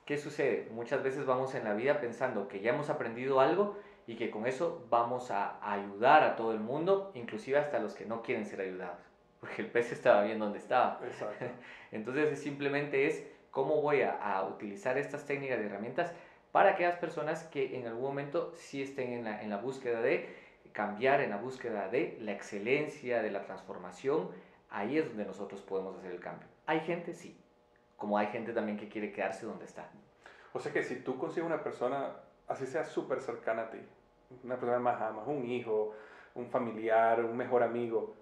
¿Qué sucede? Muchas veces vamos en la vida pensando que ya hemos aprendido algo y que con eso vamos a ayudar a todo el mundo, inclusive hasta los que no quieren ser ayudados, porque el pez estaba bien donde estaba. Exacto. Entonces simplemente es cómo voy a, utilizar estas técnicas y herramientas para aquellas personas que en algún momento sí estén en la, en la búsqueda de cambiar, en la búsqueda de la excelencia, de la transformación, ahí es donde nosotros podemos hacer el cambio. Hay gente, sí, como hay gente también que quiere quedarse donde está. O sea que si tú consigues una persona, así sea súper cercana a ti, una persona más amas, un hijo, un familiar, un mejor amigo,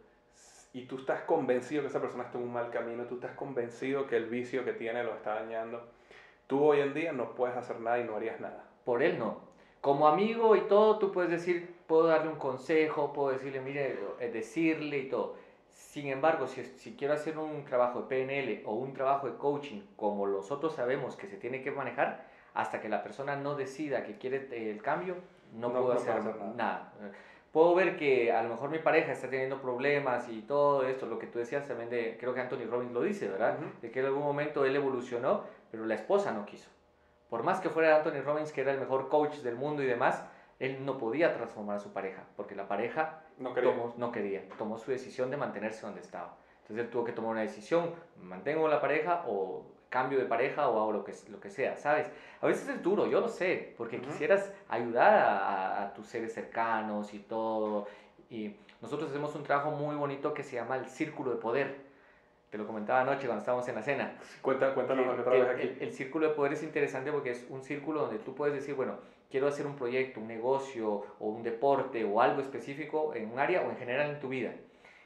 y tú estás convencido que esa persona está en un mal camino, tú estás convencido que el vicio que tiene lo está dañando, tú hoy en día no puedes hacer nada y no harías nada. Por él no. Como amigo y todo, tú puedes decir, puedo darle un consejo, puedo decirle, mire, eh, decirle y todo. Sin embargo, si, si, quiero hacer un trabajo de PNL o un trabajo de coaching, como nosotros sabemos que se tiene que manejar, hasta que la persona no decida que quiere el cambio, no, puedo hacer, nada. Puedo ver que a lo mejor mi pareja está teniendo problemas y todo esto, lo que tú decías también de, creo que Anthony Robbins lo dice, ¿verdad? De que en algún momento él evolucionó, pero la esposa no quiso. Por más que fuera Anthony Robbins, que era el mejor coach del mundo y demás, él no podía transformar a su pareja, porque la pareja no quería. Tomó, no quería, tomó su decisión de mantenerse donde estaba. Entonces él tuvo que tomar una decisión, mantengo la pareja o cambio de pareja o hago lo que, lo que sea, ¿sabes? A veces es duro, yo lo sé, porque quisieras ayudar a, a, tus seres cercanos y todo. Y nosotros hacemos un trabajo muy bonito que se llama el círculo de poder. Te lo comentaba anoche cuando estábamos en la cena. Cuenta, cuéntanos lo que traes aquí. El, el, círculo de poder es interesante porque es un círculo donde tú puedes decir, bueno, quiero hacer un proyecto, un negocio o un deporte o algo específico en un área o en general en tu vida.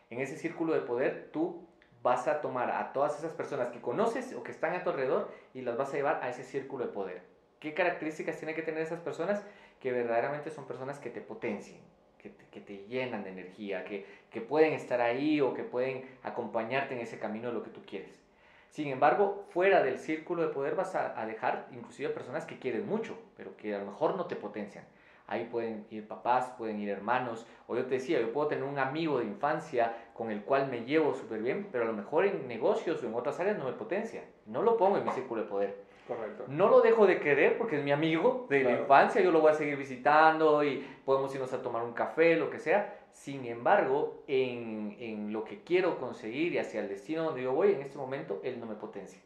En ese círculo de poder tú vas a tomar a todas esas personas que conoces o que están a tu alrededor y las vas a llevar a ese círculo de poder. ¿Qué características tienen que tener esas personas? Que verdaderamente son personas que te potencien, que te, llenan de energía, que, que, pueden estar ahí o que pueden acompañarte en ese camino de lo que tú quieres. Sin embargo, fuera del círculo de poder vas a, a dejar inclusive personas que quieres mucho, pero que a lo mejor no te potencian. Ahí pueden ir papás, pueden ir hermanos. O yo te decía, yo puedo tener un amigo de infancia con el cual me llevo súper bien, pero a lo mejor en negocios o en otras áreas no me potencia. No lo pongo en mi círculo de poder. Correcto. No lo dejo de querer porque es mi amigo de la infancia, yo lo voy a seguir visitando y podemos irnos a tomar un café, lo que sea. Sin embargo, en, en lo que quiero conseguir y hacia el destino donde yo voy, en este momento, él no me potencia.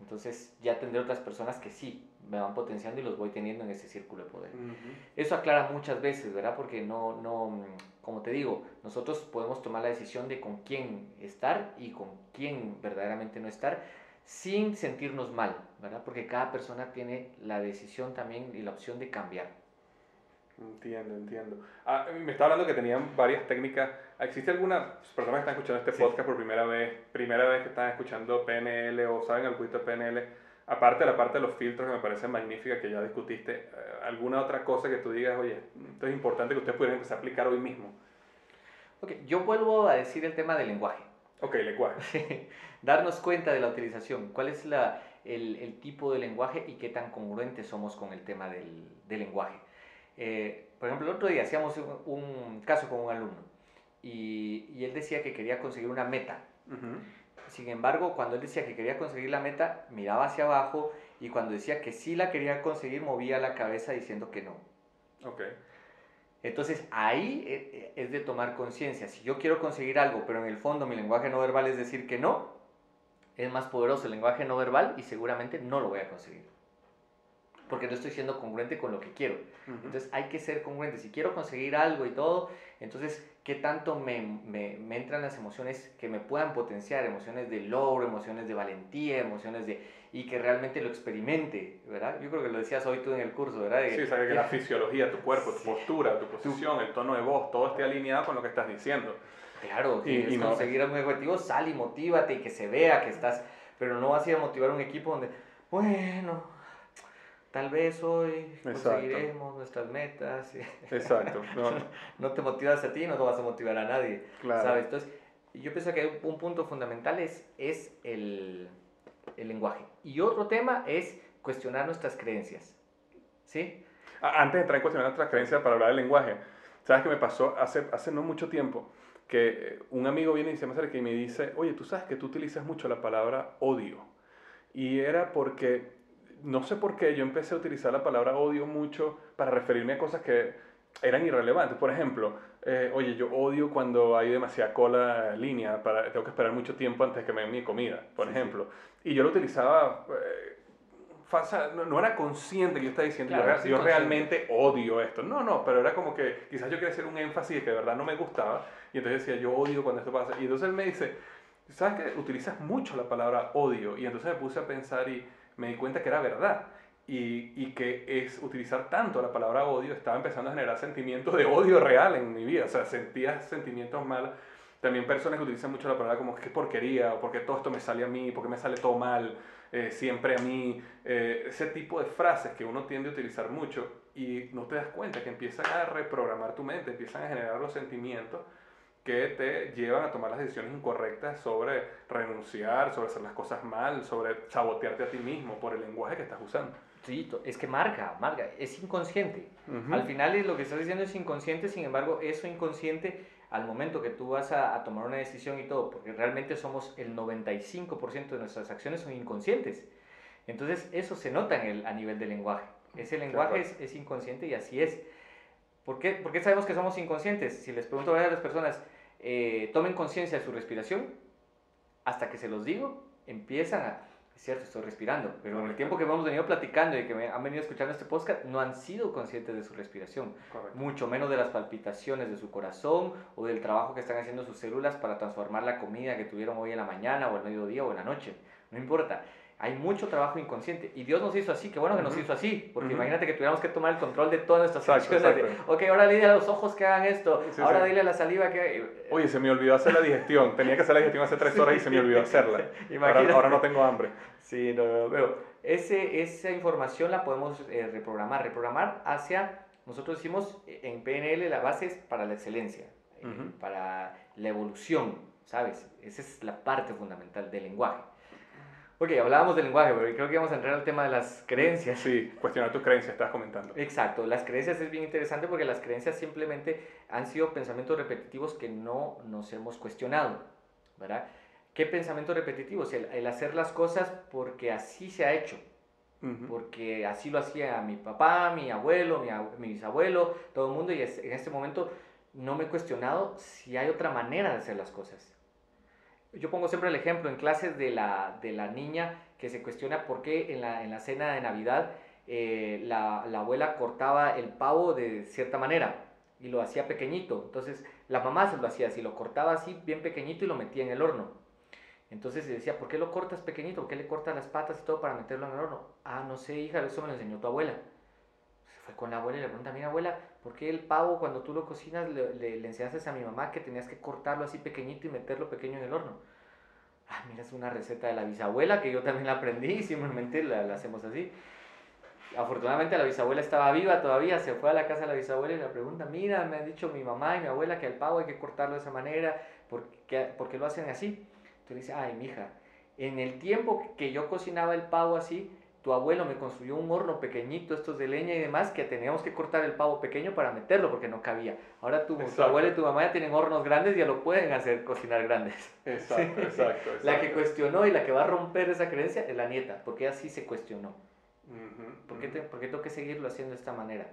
Entonces ya tendré otras personas que sí me van potenciando y los voy teniendo en ese círculo de poder. Eso aclara muchas veces, ¿verdad? Porque no, no, como te digo, nosotros podemos tomar la decisión de con quién estar y con quién verdaderamente no estar sin sentirnos mal, ¿verdad? Porque cada persona tiene la decisión también y la opción de cambiar. Entiendo, entiendo. Ah, me estaba hablando que tenían varias técnicas. ¿Existe alguna persona que está escuchando este podcast por primera vez, primera vez que están escuchando PNL o saben algo de PNL? Aparte de la parte de los filtros que me parece magnífica que ya discutiste, eh, ¿alguna otra cosa que tú digas, oye, esto es importante que ustedes pudieran empezar a aplicar hoy mismo? Ok, yo vuelvo a decir el tema del lenguaje. Ok, lenguaje. Darnos cuenta de la utilización, cuál es la, el, el, tipo de lenguaje y qué tan congruentes somos con el tema del, del lenguaje. Eh, por ejemplo, el otro día hacíamos un, caso con un alumno y, y, él decía que quería conseguir una meta. Sin embargo, cuando él decía que quería conseguir la meta, miraba hacia abajo y cuando decía que sí la quería conseguir, movía la cabeza diciendo que no. Okay. Entonces ahí eh, eh, es de tomar conciencia. Si yo quiero conseguir algo, pero en el fondo mi lenguaje no verbal es decir que no, es más poderoso el lenguaje no verbal y seguramente no lo voy a conseguir. Porque no estoy siendo congruente con lo que quiero. Entonces hay que ser congruente. Si quiero conseguir algo y todo, entonces, ¿qué tanto me, me, me, entran las emociones que me puedan potenciar? Emociones de logro, emociones de valentía, emociones de... y que realmente lo experimente, ¿verdad? Yo creo que lo decías hoy tú en el curso, ¿verdad? sí, sabes que la fisiología, tu cuerpo, tu postura, tu posición, el tono de voz, todo esté alineado con lo que estás diciendo. Claro, y, y conseguir un objetivo, sal y motívate y que se vea que estás... Pero no vas a ir a motivar un equipo donde, bueno, tal vez hoy conseguiremos nuestras metas. Exacto. No. te motivas a ti, no te vas a motivar a nadie. Claro. ¿Sabes? Entonces, yo pienso que un punto fundamental es, es el, el, lenguaje. Y otro tema es cuestionar nuestras creencias. ¿Sí? Antes de entrar en cuestionar nuestras creencias para hablar del lenguaje, ¿sabes qué me pasó hace, hace no mucho tiempo? Que un amigo viene y se me acerca y me dice, oye, tú sabes que tú utilizas mucho la palabra odio. Y era porque no sé por qué yo empecé a utilizar la palabra odio mucho para referirme a cosas que eran irrelevantes. Por ejemplo, eh, oye, yo odio cuando hay demasiada cola en línea, para, tengo que esperar mucho tiempo antes de que me den mi comida, por ejemplo. Y yo lo utilizaba, eh, no, era consciente que yo estaba diciendo, yo, realmente odio esto. No, no, pero era como que quizás yo quería hacer un énfasis de que de verdad no me gustaba. Y entonces decía, yo odio cuando esto pasa. Y entonces él me dice, ¿sabes que utilizas mucho la palabra odio? Y entonces me puse a pensar y me di cuenta que era verdad. Y, y, que es utilizar tanto la palabra odio, estaba empezando a generar sentimientos de odio real en mi vida. O sea, sentía sentimientos malos. También personas que utilizan mucho la palabra como qué porquería, o porque todo esto me sale a mí, porque me sale todo mal, eh, siempre a mí. Eh, ese tipo de frases que uno tiende a utilizar mucho y no te das cuenta que empiezan a reprogramar tu mente, empiezan a generar los sentimientos que te llevan a tomar las decisiones incorrectas sobre renunciar, sobre hacer las cosas mal, sobre sabotearte a ti mismo por el lenguaje que estás usando. Sí, es que marca, marca, es inconsciente. Al final lo que estás diciendo es inconsciente, sin embargo, eso inconsciente al momento que tú vas a, tomar una decisión y todo, porque realmente somos el 95% de nuestras acciones son inconscientes. Entonces eso se nota en el, a nivel del lenguaje. Ese lenguaje es, es, inconsciente y así es. ¿Por qué? ¿Por qué sabemos que somos inconscientes? Si les pregunto a varias personas, eh, tomen conciencia de su respiración, hasta que se los digo, empiezan a, es cierto, estoy respirando, pero en el tiempo que hemos venido platicando y que me han venido escuchando este podcast, no han sido conscientes de su respiración, mucho menos de las palpitaciones de su corazón o del trabajo que están haciendo sus células para transformar la comida que tuvieron hoy en la mañana o el mediodía o en la noche, no importa hay mucho trabajo inconsciente. Y Dios nos hizo así, qué bueno que nos hizo así, porque imagínate que tuviéramos que tomar el control de todas nuestras acciones. ok, ahora dile a los ojos que hagan esto, ahora dile a la saliva que... Oye, se me olvidó hacer la digestión, tenía que hacer la digestión hace tres horas y se me olvidó hacerla. ahora, ahora, no tengo hambre. Sí, no, no, Ese, esa información la podemos eh, reprogramar, reprogramar hacia, nosotros decimos eh, en PNL la base es para la excelencia, eh, para la evolución, ¿sabes? Esa es la parte fundamental del lenguaje. Ok, hablábamos del lenguaje, pero creo que vamos a entrar al tema de las creencias. Sí, cuestionar tus creencias, estás comentando. Exacto, las creencias es bien interesante porque las creencias simplemente han sido pensamientos repetitivos que no nos hemos cuestionado, ¿verdad? ¿Qué pensamientos repetitivos? El, hacer las cosas porque así se ha hecho, porque así lo hacía mi papá, mi abuelo, mi, mi bisabuelo, todo el mundo, y en este momento no me he cuestionado si hay otra manera de hacer las cosas. Yo pongo siempre el ejemplo en clases de la, de la niña que se cuestiona por qué en la, en la cena de Navidad eh, la, la, abuela cortaba el pavo de cierta manera y lo hacía pequeñito. Entonces la mamá se lo hacía así, lo cortaba así bien pequeñito y lo metía en el horno. Entonces se decía, ¿por qué lo cortas pequeñito? ¿Por qué le cortas las patas y todo para meterlo en el horno? Ah, no sé, hija, eso me lo enseñó tu abuela. Se fue con la abuela y le pregunta, mira abuela, ¿por qué el pavo cuando tú lo cocinas le, le, enseñaste a mi mamá que tenías que cortarlo así pequeñito y meterlo pequeño en el horno? Ah, mira, es una receta de la bisabuela que yo también la aprendí y simplemente la, la hacemos así. Afortunadamente la bisabuela estaba viva todavía, se fue a la casa de la bisabuela y le pregunta, mira, me han dicho mi mamá y mi abuela que el pavo hay que cortarlo de esa manera, ¿por qué, por lo hacen así? Entonces dice, ay, mija, en el tiempo que yo cocinaba el pavo así, tu abuelo me construyó un horno pequeñito, estos de leña y demás, que teníamos que cortar el pavo pequeño para meterlo porque no cabía. Ahora tu, tu abuelo y tu mamá ya tienen hornos grandes y ya lo pueden hacer cocinar grandes. Exacto, exacto, La que cuestionó y la que va a romper esa creencia es la nieta, porque ella sí se cuestionó. ¿Por, qué ¿Por qué tengo que seguirlo haciendo de esta manera?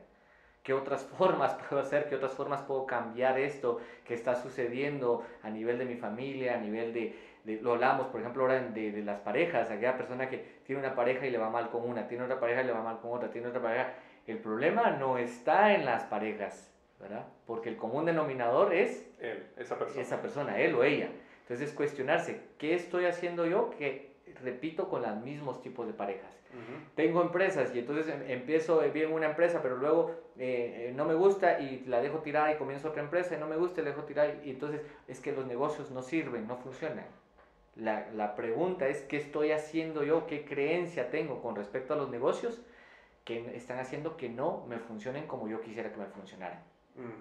¿Qué otras formas puedo hacer? ¿Qué otras formas puedo cambiar esto que está sucediendo a nivel de mi familia, a nivel de, lo hablamos, por ejemplo, ahora de, de, las parejas, aquella persona que tiene una pareja y le va mal con una, tiene otra pareja y le va mal con otra, tiene otra pareja. El problema no está en las parejas, ¿verdad? Porque el común denominador es él, esa persona. Esa persona, él o ella. Entonces, cuestionarse, ¿qué estoy haciendo yo que repito con los mismos tipos de parejas? Tengo empresas y entonces em, empiezo bien una empresa, pero luego eh, eh, no me gusta y la dejo tirar y comienzo otra empresa y no me gusta y la dejo tirar. Y entonces es que los negocios no sirven, no funcionan. La, la, pregunta es qué estoy haciendo yo, qué creencia tengo con respecto a los negocios que están haciendo que no me funcionen como yo quisiera que me funcionaran.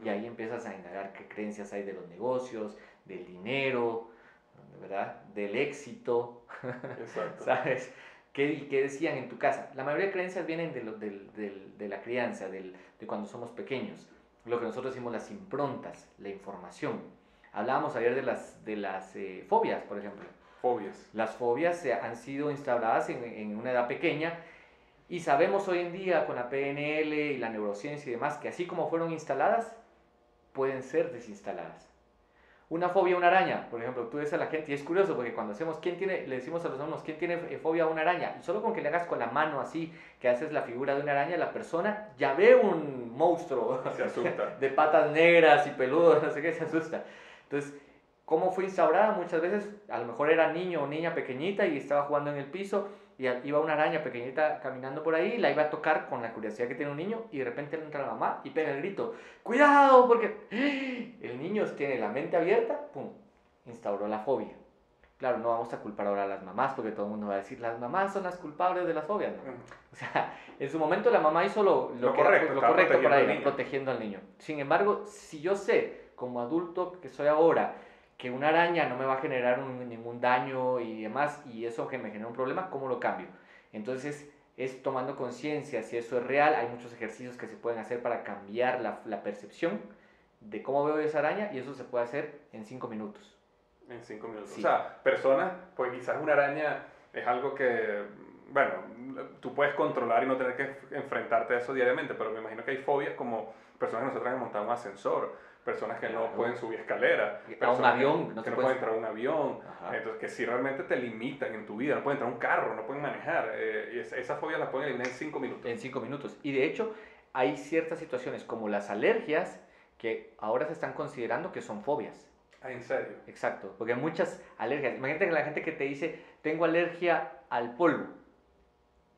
Y ahí empiezas a indagar qué creencias hay de los negocios, del dinero, ¿verdad? Del éxito. Exacto. ¿Sabes? ¿Qué, ¿Qué, decían en tu casa? La mayoría de creencias vienen de, lo, de la crianza, de cuando somos pequeños. Lo que nosotros decimos las improntas, la información. Hablábamos ayer de las, de las eh, fobias, por ejemplo. Fobias. Las fobias han sido instauradas en, en, una edad pequeña y sabemos hoy en día con la PNL y la neurociencia y demás que así como fueron instaladas, pueden ser desinstaladas. Una fobia a una araña, por ejemplo, tú ves a la gente y es curioso porque cuando hacemos, ¿quién tiene, le decimos a los alumnos, ¿quién tiene fobia a una araña? Y solo con que le hagas con la mano así, que haces la figura de una araña, la persona ya ve un monstruo. Se asusta. De patas negras y peludos, no sé qué, se asusta. Entonces, ¿cómo fue instaurada? Muchas veces, a lo mejor era niño o niña pequeñita y estaba jugando en el piso y iba una araña pequeñita caminando por ahí, la iba a tocar con la curiosidad que tiene un niño y de repente entra la mamá y pega el grito, cuidado porque el niño tiene la mente abierta, ¡pum!, instauró la fobia. Claro, no vamos a culpar ahora a las mamás porque todo el mundo va a decir, las mamás son las culpables de las fobias. O sea, en su momento la mamá hizo lo, lo, correcto, lo correcto para ir protegiendo al niño. Sin embargo, si yo sé como adulto que soy ahora, que una araña no me va a generar ningún daño y demás, y eso que me genera un problema, ¿cómo lo cambio? Entonces es tomando conciencia si eso es real, hay muchos ejercicios que se pueden hacer para cambiar la, la, percepción de cómo veo esa araña y eso se puede hacer en cinco minutos. En cinco minutos. O sea, personas, pues quizás una araña es algo que, bueno, tú puedes controlar y no tener que enfrentarte a eso diariamente, pero me imagino que hay fobias como personas que nosotros hemos montado un ascensor personas que no pueden subir escalera, a un avión, que no, pueden entrar a un avión, entonces que si realmente te limitan en tu vida, no pueden entrar a un carro, no pueden manejar, eh, y esas fobias las pueden eliminar en cinco minutos. En cinco minutos. Y de hecho, hay ciertas situaciones como las alergias que ahora se están considerando que son fobias. Ah, ¿en serio? Exacto, porque hay muchas alergias. Imagínate que la gente que te dice, tengo alergia al polvo.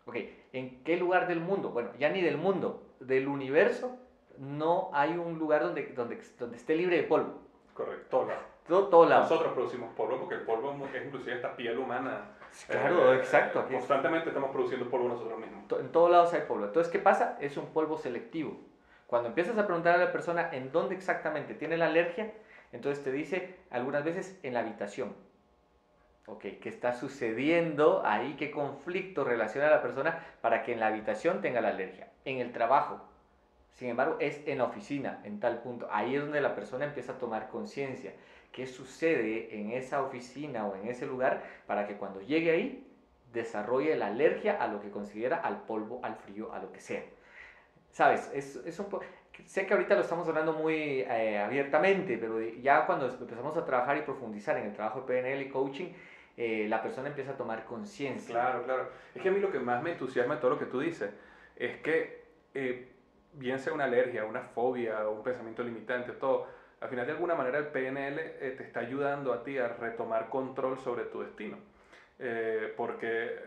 Ok, ¿en qué lugar del mundo? Bueno, ya ni del mundo, del universo no hay un lugar donde, donde, donde esté libre de polvo. Correcto, todo, todo lado. Nosotros producimos polvo porque el polvo es inclusive esta piel humana. Claro, eh, exacto. constantemente estamos produciendo polvo nosotros mismos. En todos lados hay polvo. Entonces, ¿qué pasa? Es un polvo selectivo. Cuando empiezas a preguntar a la persona en dónde exactamente tiene la alergia, entonces te dice algunas veces en la habitación. Ok, ¿qué está sucediendo ahí? ¿Qué conflicto relaciona a la persona para que en la habitación tenga la alergia? En el trabajo, sin embargo, es en la oficina, en tal punto. Ahí es donde la persona empieza a tomar conciencia. ¿Qué sucede en esa oficina o en ese lugar para que cuando llegue ahí desarrolle la alergia a lo que considera al polvo, al frío, a lo que sea? ¿Sabes? Es, es un sé que ahorita lo estamos hablando muy eh, abiertamente, pero ya cuando empezamos a trabajar y profundizar en el trabajo de PNL y coaching, eh, la persona empieza a tomar conciencia. Claro, claro. Es que a mí lo que más me entusiasma todo lo que tú dices es que eh, bien sea una alergia, una fobia, un pensamiento limitante, todo, al final de alguna manera el PNL eh, te está ayudando a ti a retomar control sobre tu destino. Eh, porque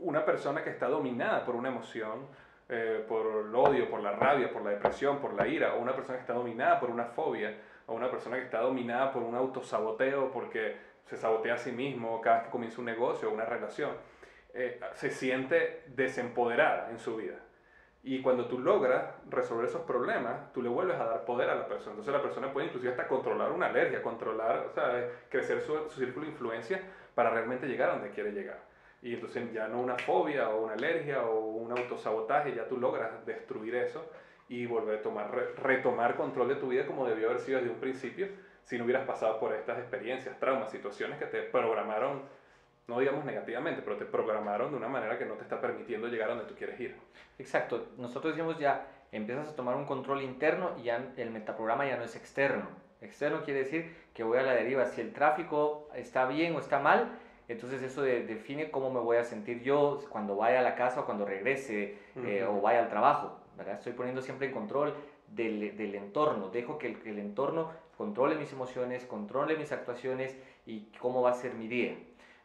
una persona que está dominada por una emoción, eh, por el odio, por la rabia, por la depresión, por la ira, o una persona que está dominada por una fobia, o una persona que está dominada por un autosaboteo porque se sabotea a sí mismo cada vez que comienza un negocio o una relación, se siente desempoderada en su vida. Y cuando tú logras resolver esos problemas, tú le vuelves a dar poder a la persona. Entonces la persona puede inclusive hasta controlar una alergia, controlar, o sea, crecer su, círculo de influencia para realmente llegar a donde quiere llegar. Y entonces ya no una fobia o una alergia o un autosabotaje, ya tú logras destruir eso y volver a tomar, retomar control de tu vida como debió haber sido desde un principio si no hubieras pasado por estas experiencias, traumas, situaciones que te programaron no digamos negativamente, pero te programaron de una manera que no te está permitiendo llegar a donde tú quieres ir. Exacto, nosotros decimos ya, empiezas a tomar un control interno y ya el metaprograma ya no es externo, Externo quiere decir que voy a la deriva. Si el tráfico está bien o está mal, entonces eso define cómo me voy a sentir yo cuando vaya a la casa o cuando regrese eh, o vaya al trabajo. ¿verdad? Estoy poniendo siempre en control del, del entorno. Dejo que el, el, entorno controle mis emociones, controle mis actuaciones y cómo va a ser mi día.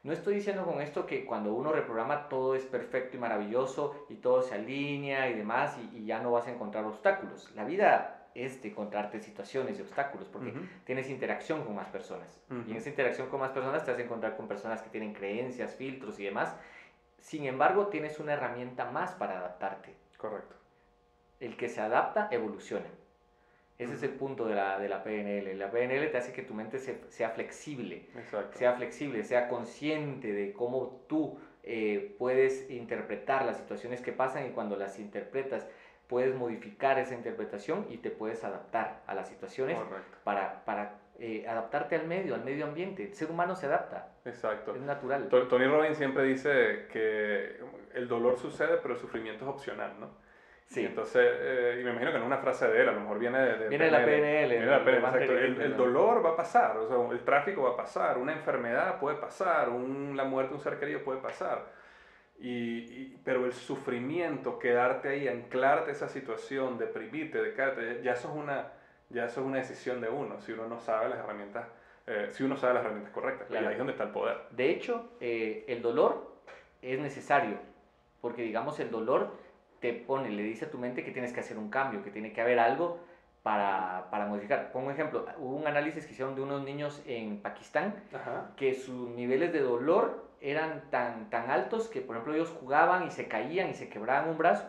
No estoy diciendo con esto que cuando uno reprograma todo es perfecto y maravilloso y todo se alinea y demás y, y ya no vas a encontrar obstáculos. La vida es de encontrarte situaciones y obstáculos, porque tienes interacción con más personas. Y en esa interacción con más personas te vas a encontrar con personas que tienen creencias, filtros y demás. Sin embargo, tienes una herramienta más para adaptarte. Correcto. El que se adapta, evoluciona. Ese es el punto de la, de la PNL. La PNL te hace que tu mente sea flexible, sea flexible, sea consciente de cómo tú eh, puedes interpretar las situaciones que pasan y cuando las interpretas puedes modificar esa interpretación y te puedes adaptar a las situaciones para, para eh, adaptarte al medio, al medio ambiente. El ser humano se adapta. Exacto. Es natural. Tony Robbins siempre dice que el dolor sucede, pero el sufrimiento es opcional, ¿no? Sí. entonces, eh, y me imagino que no es una frase de él, a lo mejor viene de... viene de la PNL. Viene de la PNL, exacto. El, dolor va a pasar, o sea, el tráfico va a pasar, una enfermedad puede pasar, un, la muerte de un ser querido puede pasar y, pero el sufrimiento, quedarte ahí, anclarte a esa situación, deprimirte, de ya eso es una, ya eso es una decisión de uno, si uno no sabe las herramientas, eh, si uno sabe las herramientas correctas, y ahí es donde está el poder. De hecho, eh, el dolor es necesario, porque digamos el dolor te pone, le dice a tu mente que tienes que hacer un cambio, que tiene que haber algo para, para, modificar. Pongo un ejemplo, hubo un análisis que hicieron de unos niños en Pakistán que sus niveles de dolor eran tan, tan altos que, por ejemplo, ellos jugaban y se caían y se quebraban un brazo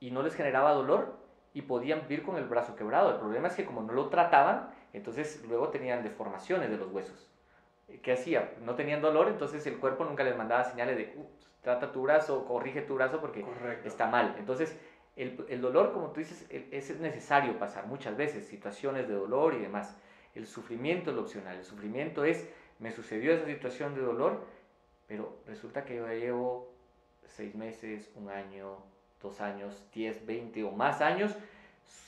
y no les generaba dolor y podían vivir con el brazo quebrado. El problema es que como no lo trataban, entonces luego tenían deformaciones de los huesos. ¿Qué hacía? No tenían dolor, entonces el cuerpo nunca les mandaba señales de trata tu brazo, corrige tu brazo porque está mal. Entonces, el, el, dolor, como tú dices, es necesario pasar muchas veces, situaciones de dolor y demás. El sufrimiento es lo opcional. El sufrimiento es, me sucedió esa situación de dolor, pero resulta que yo llevo seis meses, un año, dos años, diez, veinte o más años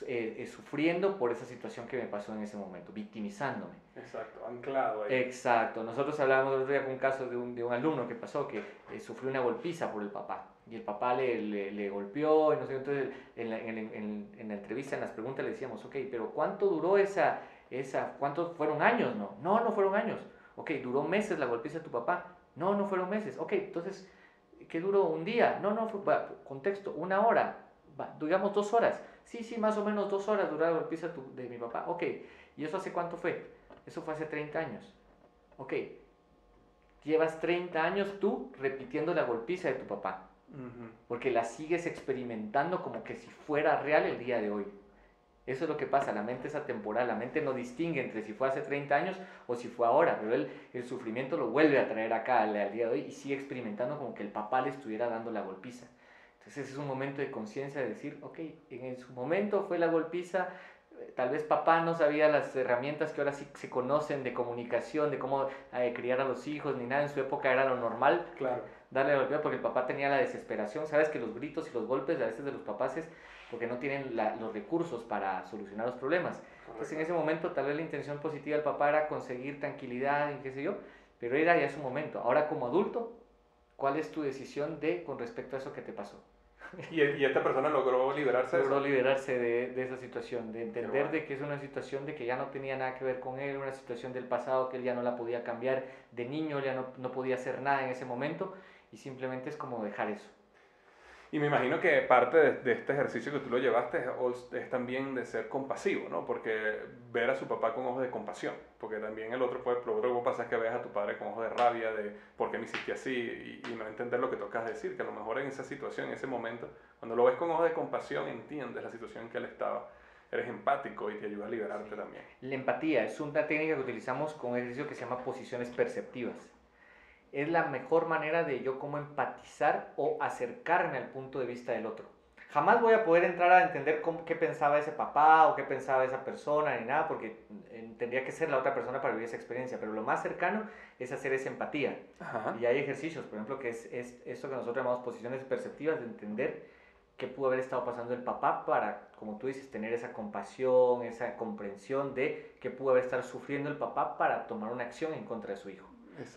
eh, eh, sufriendo por esa situación que me pasó en ese momento, victimizándome. Exacto, anclado ahí. Exacto. Nosotros hablábamos el otro día con un caso de un, de un alumno que pasó que eh, sufrió una golpiza por el papá y el papá le, le, le golpeó y no sé, entonces en la, en, en, en la, entrevista, en las preguntas le decíamos, ok, pero ¿cuánto duró esa, esa, cuántos fueron años? No, no, no fueron años. Ok, duró meses la golpiza de tu papá. No, no fueron meses. Ok, entonces, ¿qué duró? ¿Un día? No, no, fue, contexto, una hora. digamos dos horas. Sí, sí, más o menos dos horas duró la golpiza de mi papá. Ok, ¿y eso hace cuánto fue? Eso fue hace 30 años. Ok, llevas 30 años tú repitiendo la golpiza de tu papá. Porque la sigues experimentando como que si fuera real el día de hoy. Eso es lo que pasa, la mente es atemporal, la mente no distingue entre si fue hace 30 años o si fue ahora, pero él el sufrimiento lo vuelve a traer acá al, día de hoy y sigue experimentando como que el papá le estuviera dando la golpiza. Entonces es un momento de conciencia de decir, ok, en su momento fue la golpiza, eh, tal vez papá no sabía las herramientas que ahora sí se conocen de comunicación, de cómo eh, criar a los hijos, ni nada, en su época era lo normal. Claro. Darle la golpiza porque el papá tenía la desesperación. Sabes que los gritos y los golpes a veces de los papás es porque no tienen los recursos para solucionar los problemas. Entonces en ese momento tal vez la intención positiva del papá era conseguir tranquilidad y qué sé yo, pero era ya su momento. Ahora como adulto, ¿cuál es tu decisión de con respecto a eso que te pasó? ¿Y, y esta persona logró liberarse de Logró liberarse de, de, esa situación, de entender de que es una situación de que ya no tenía nada que ver con él, una situación del pasado que él ya no la podía cambiar, de niño ya no, no podía hacer nada en ese momento y simplemente es como dejar eso. Y me imagino que parte de, este ejercicio que tú lo llevaste es, también de ser compasivo, ¿no? Porque ver a su papá con ojos de compasión, porque también el otro, puede, lo otro que pasar es que veas a tu padre con ojos de rabia, de por qué me hiciste así, y, no entender lo que tocas decir, que a lo mejor en esa situación, en ese momento, cuando lo ves con ojos de compasión, entiendes la situación en que él estaba, eres empático y te ayuda a liberarte también. La empatía es una técnica que utilizamos con un ejercicio que se llama posiciones perceptivas es la mejor manera de yo como empatizar o acercarme al punto de vista del otro. Jamás voy a poder entrar a entender cómo, qué pensaba ese papá o qué pensaba esa persona ni nada, porque eh, tendría que ser la otra persona para vivir esa experiencia, pero lo más cercano es hacer esa empatía. Y hay ejercicios, por ejemplo, que es, es esto que nosotros llamamos posiciones perceptivas, de entender qué pudo haber estado pasando el papá para, como tú dices, tener esa compasión, esa comprensión de qué pudo haber estado sufriendo el papá para tomar una acción en contra de su hijo.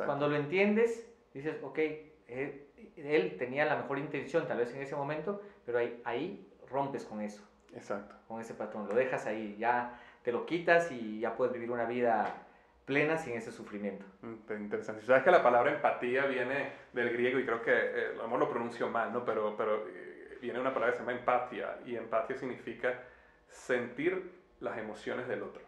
Cuando lo entiendes, dices, ok, él, él, tenía la mejor intención tal vez en ese momento, pero ahí, ahí rompes con eso. Exacto. Con ese patrón, lo dejas ahí, ya te lo quitas y ya puedes vivir una vida plena sin ese sufrimiento. Mm, interesante. Sabes que la palabra empatía viene del griego y creo que, eh, a lo mejor lo pronuncio mal, ¿no? Pero, pero eh, viene una palabra que se llama empatía y empatía significa sentir las emociones del otro.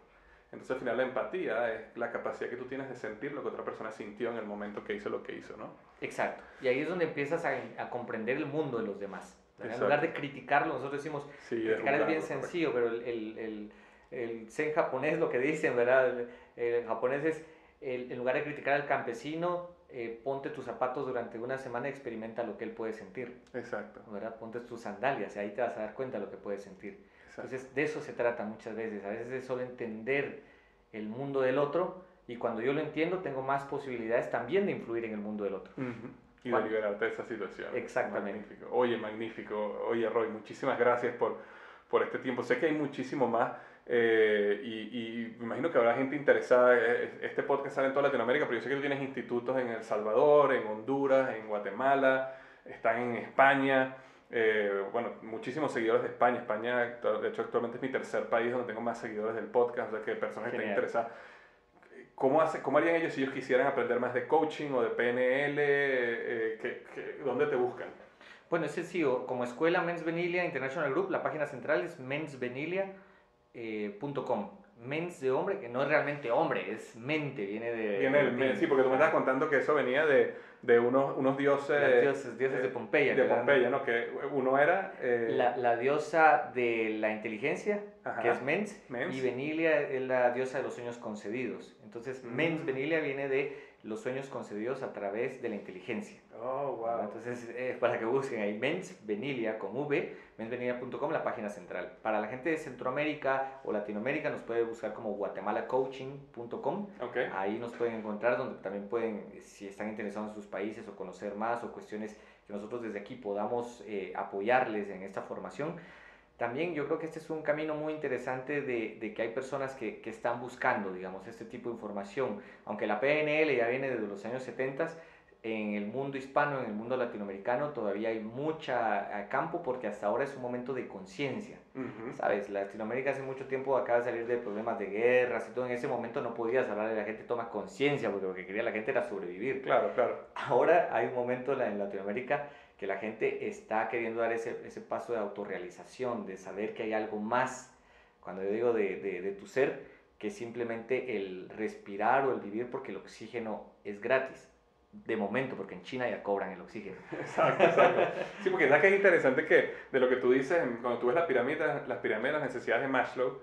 Entonces al final la empatía es la capacidad que tú tienes de sentir lo que otra persona sintió en el momento que hizo lo que hizo, ¿no? Exacto. Y ahí es donde empiezas a, a comprender el mundo de los demás. En lugar de criticarlo, nosotros decimos, criticar es bien sencillo, pero el, el, el, zen japonés lo que dicen, ¿verdad? El, japonés es, en lugar de criticar al campesino, eh, ponte tus zapatos durante una semana y experimenta lo que él puede sentir. Exacto. ¿verdad? Ponte tus sandalias y ahí te vas a dar cuenta de lo que puede sentir. Entonces, de eso se trata muchas veces. A veces es solo entender el mundo del otro y cuando yo lo entiendo tengo más posibilidades también de influir en el mundo del otro. Y de liberarte de esa situación. Exactamente. Magnífico. Oye, magnífico. Oye, Roy, muchísimas gracias por, por este tiempo. Sé que hay muchísimo más eh, y, me imagino que habrá gente interesada. Eh, eh, este podcast sale en toda Latinoamérica, pero yo sé que tú tienes institutos en El Salvador, en Honduras, en Guatemala, están en España. Bueno, muchísimos seguidores de España. España, de hecho, actualmente es mi tercer país donde tengo más seguidores del podcast, o sea que personas que estén interesadas. ¿Cómo, hace, ¿Cómo harían ellos si ellos quisieran aprender más de coaching o de PNL? Eh, dónde te buscan? Bueno, es sencillo. Como escuela Men's Venilia International Group, la página central es mensvenilia.com. Mens de hombre, que no es realmente hombre, es mente, viene de... Viene del sí, porque tú me estabas contando que eso venía de, de unos, unos dioses... dioses, dioses de Pompeya. De Pompeya, ¿no? Que uno era... Eh, la, la, diosa de la inteligencia, que es Mens, y Venilia es la diosa de los sueños concedidos. Entonces, mm. Mens Venilia viene de los sueños concedidos a través de la inteligencia. Oh, wow. Entonces, eh, para que busquen ahí Mens Venilia con V, mensvenilia.com, la página central. Para la gente de Centroamérica o Latinoamérica nos puede buscar como guatemalacoaching.com. Okay. Ahí nos pueden encontrar donde también pueden, si están interesados en sus países o conocer más o cuestiones que nosotros desde aquí podamos eh, apoyarles en esta formación. También yo creo que este es un camino muy interesante de, de que hay personas que, que, están buscando, digamos, este tipo de información. Aunque la PNL ya viene desde los años 70, en el mundo hispano, en el mundo latinoamericano, todavía hay mucha eh, campo porque hasta ahora es un momento de conciencia. ¿Sabes? Latinoamérica hace mucho tiempo acaba de salir de problemas de guerras y todo. En ese momento no podías hablar de la gente toma conciencia porque lo que quería la gente era sobrevivir. Claro, claro. Ahora hay un momento en Latinoamérica que la gente está queriendo dar ese, ese paso de autorrealización, de saber que hay algo más, cuando yo digo de, de, tu ser, que simplemente el respirar o el vivir porque el oxígeno es gratis de momento, porque en China ya cobran el oxígeno. Exacto, exacto. Sí, porque sabes que es interesante que de lo que tú dices, cuando tú ves la pirámide, las pirámides, las necesidades de Maslow,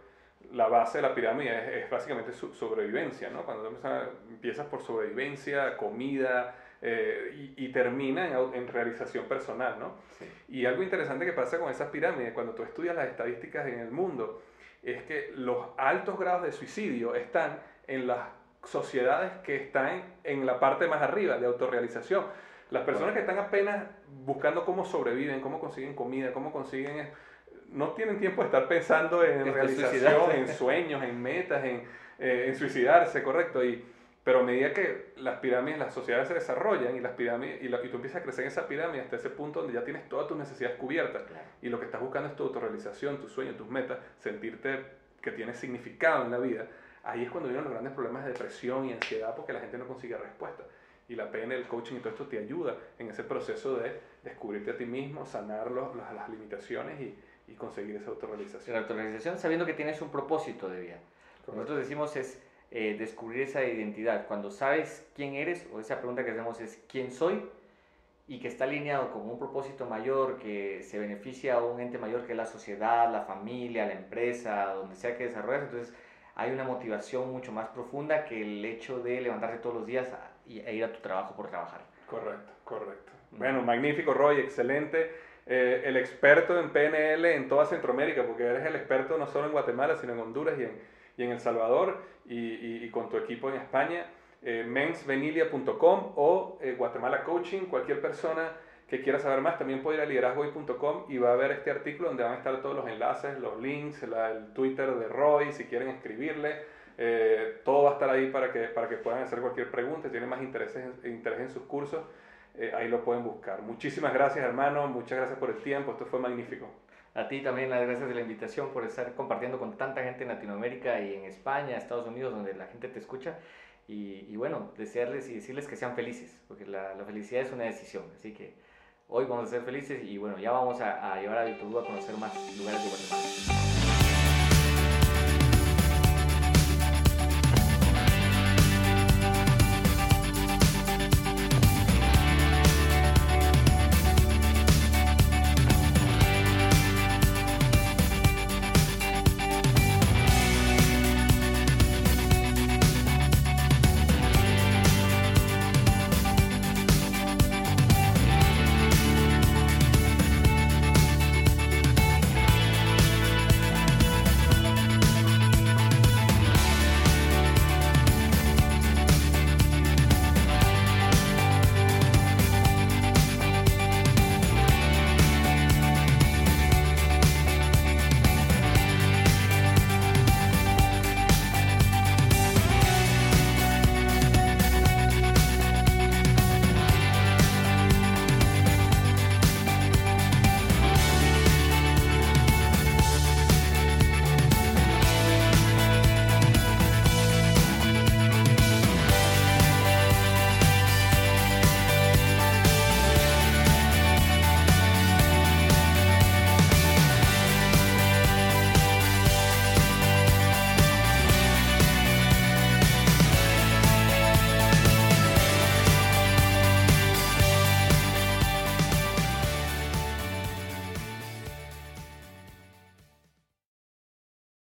la base de la pirámide es, básicamente su, sobrevivencia, ¿no? Cuando empiezas, empiezas por sobrevivencia, comida, eh, y, termina en, en, realización personal, ¿no? Y algo interesante que pasa con esas pirámides, cuando tú estudias las estadísticas en el mundo, es que los altos grados de suicidio están en las sociedades que están en la parte más arriba de autorrealización. Las personas que están apenas buscando cómo sobreviven, cómo consiguen comida, cómo consiguen... No tienen tiempo de estar pensando en realización, en sueños, en metas, en, eh, en suicidarse, correcto. Y, pero a medida que las pirámides, las sociedades se desarrollan y, las pirámides, y, tú empiezas a crecer en esa pirámide hasta ese punto donde ya tienes todas tus necesidades cubiertas y lo que estás buscando es tu autorrealización, tus sueños, tus metas, sentirte que tienes significado en la vida, ahí es cuando vienen los grandes problemas de depresión y ansiedad porque la gente no consigue respuesta. Y la PNL, el coaching y todo esto te ayuda en ese proceso de descubrirte a ti mismo, sanar los, las, limitaciones y, y, conseguir esa autorrealización. La autorrealización sabiendo que tienes un propósito de vida. Nosotros decimos es eh, descubrir esa identidad. Cuando sabes quién eres, o esa pregunta que hacemos es quién soy, y que está alineado con un propósito mayor que se beneficia a un ente mayor que la sociedad, la familia, la empresa, donde sea que desarrolles, entonces hay una motivación mucho más profunda que el hecho de levantarte todos los días e ir a tu trabajo por trabajar. Correcto, correcto. Bueno, magnífico Roy, excelente. Eh, el experto en PNL en toda Centroamérica, porque eres el experto no solo en Guatemala, sino en Honduras y en, y en El Salvador y, y, con tu equipo en España. Eh, mensvenilia.com o eh, Guatemala Coaching, cualquier persona que quiera saber más, también puede ir a liderazgoy.com y va a ver este artículo donde van a estar todos los enlaces, los links, el Twitter de Roy, si quieren escribirle. Eh, todo va a estar ahí para que, para que puedan hacer cualquier pregunta. Si tienen más interés en, interés en sus cursos, eh, ahí lo pueden buscar. Muchísimas gracias, hermano. Muchas gracias por el tiempo. Esto fue magnífico. A ti también las gracias de la invitación por estar compartiendo con tanta gente en Latinoamérica y en España, Estados Unidos, donde la gente te escucha. Y, bueno, desearles y decirles que sean felices, porque la, la felicidad es una decisión. Así que Hoy vamos a ser felices y bueno, ya vamos a, a llevar a Víctor a conocer más lugares de Guatemala.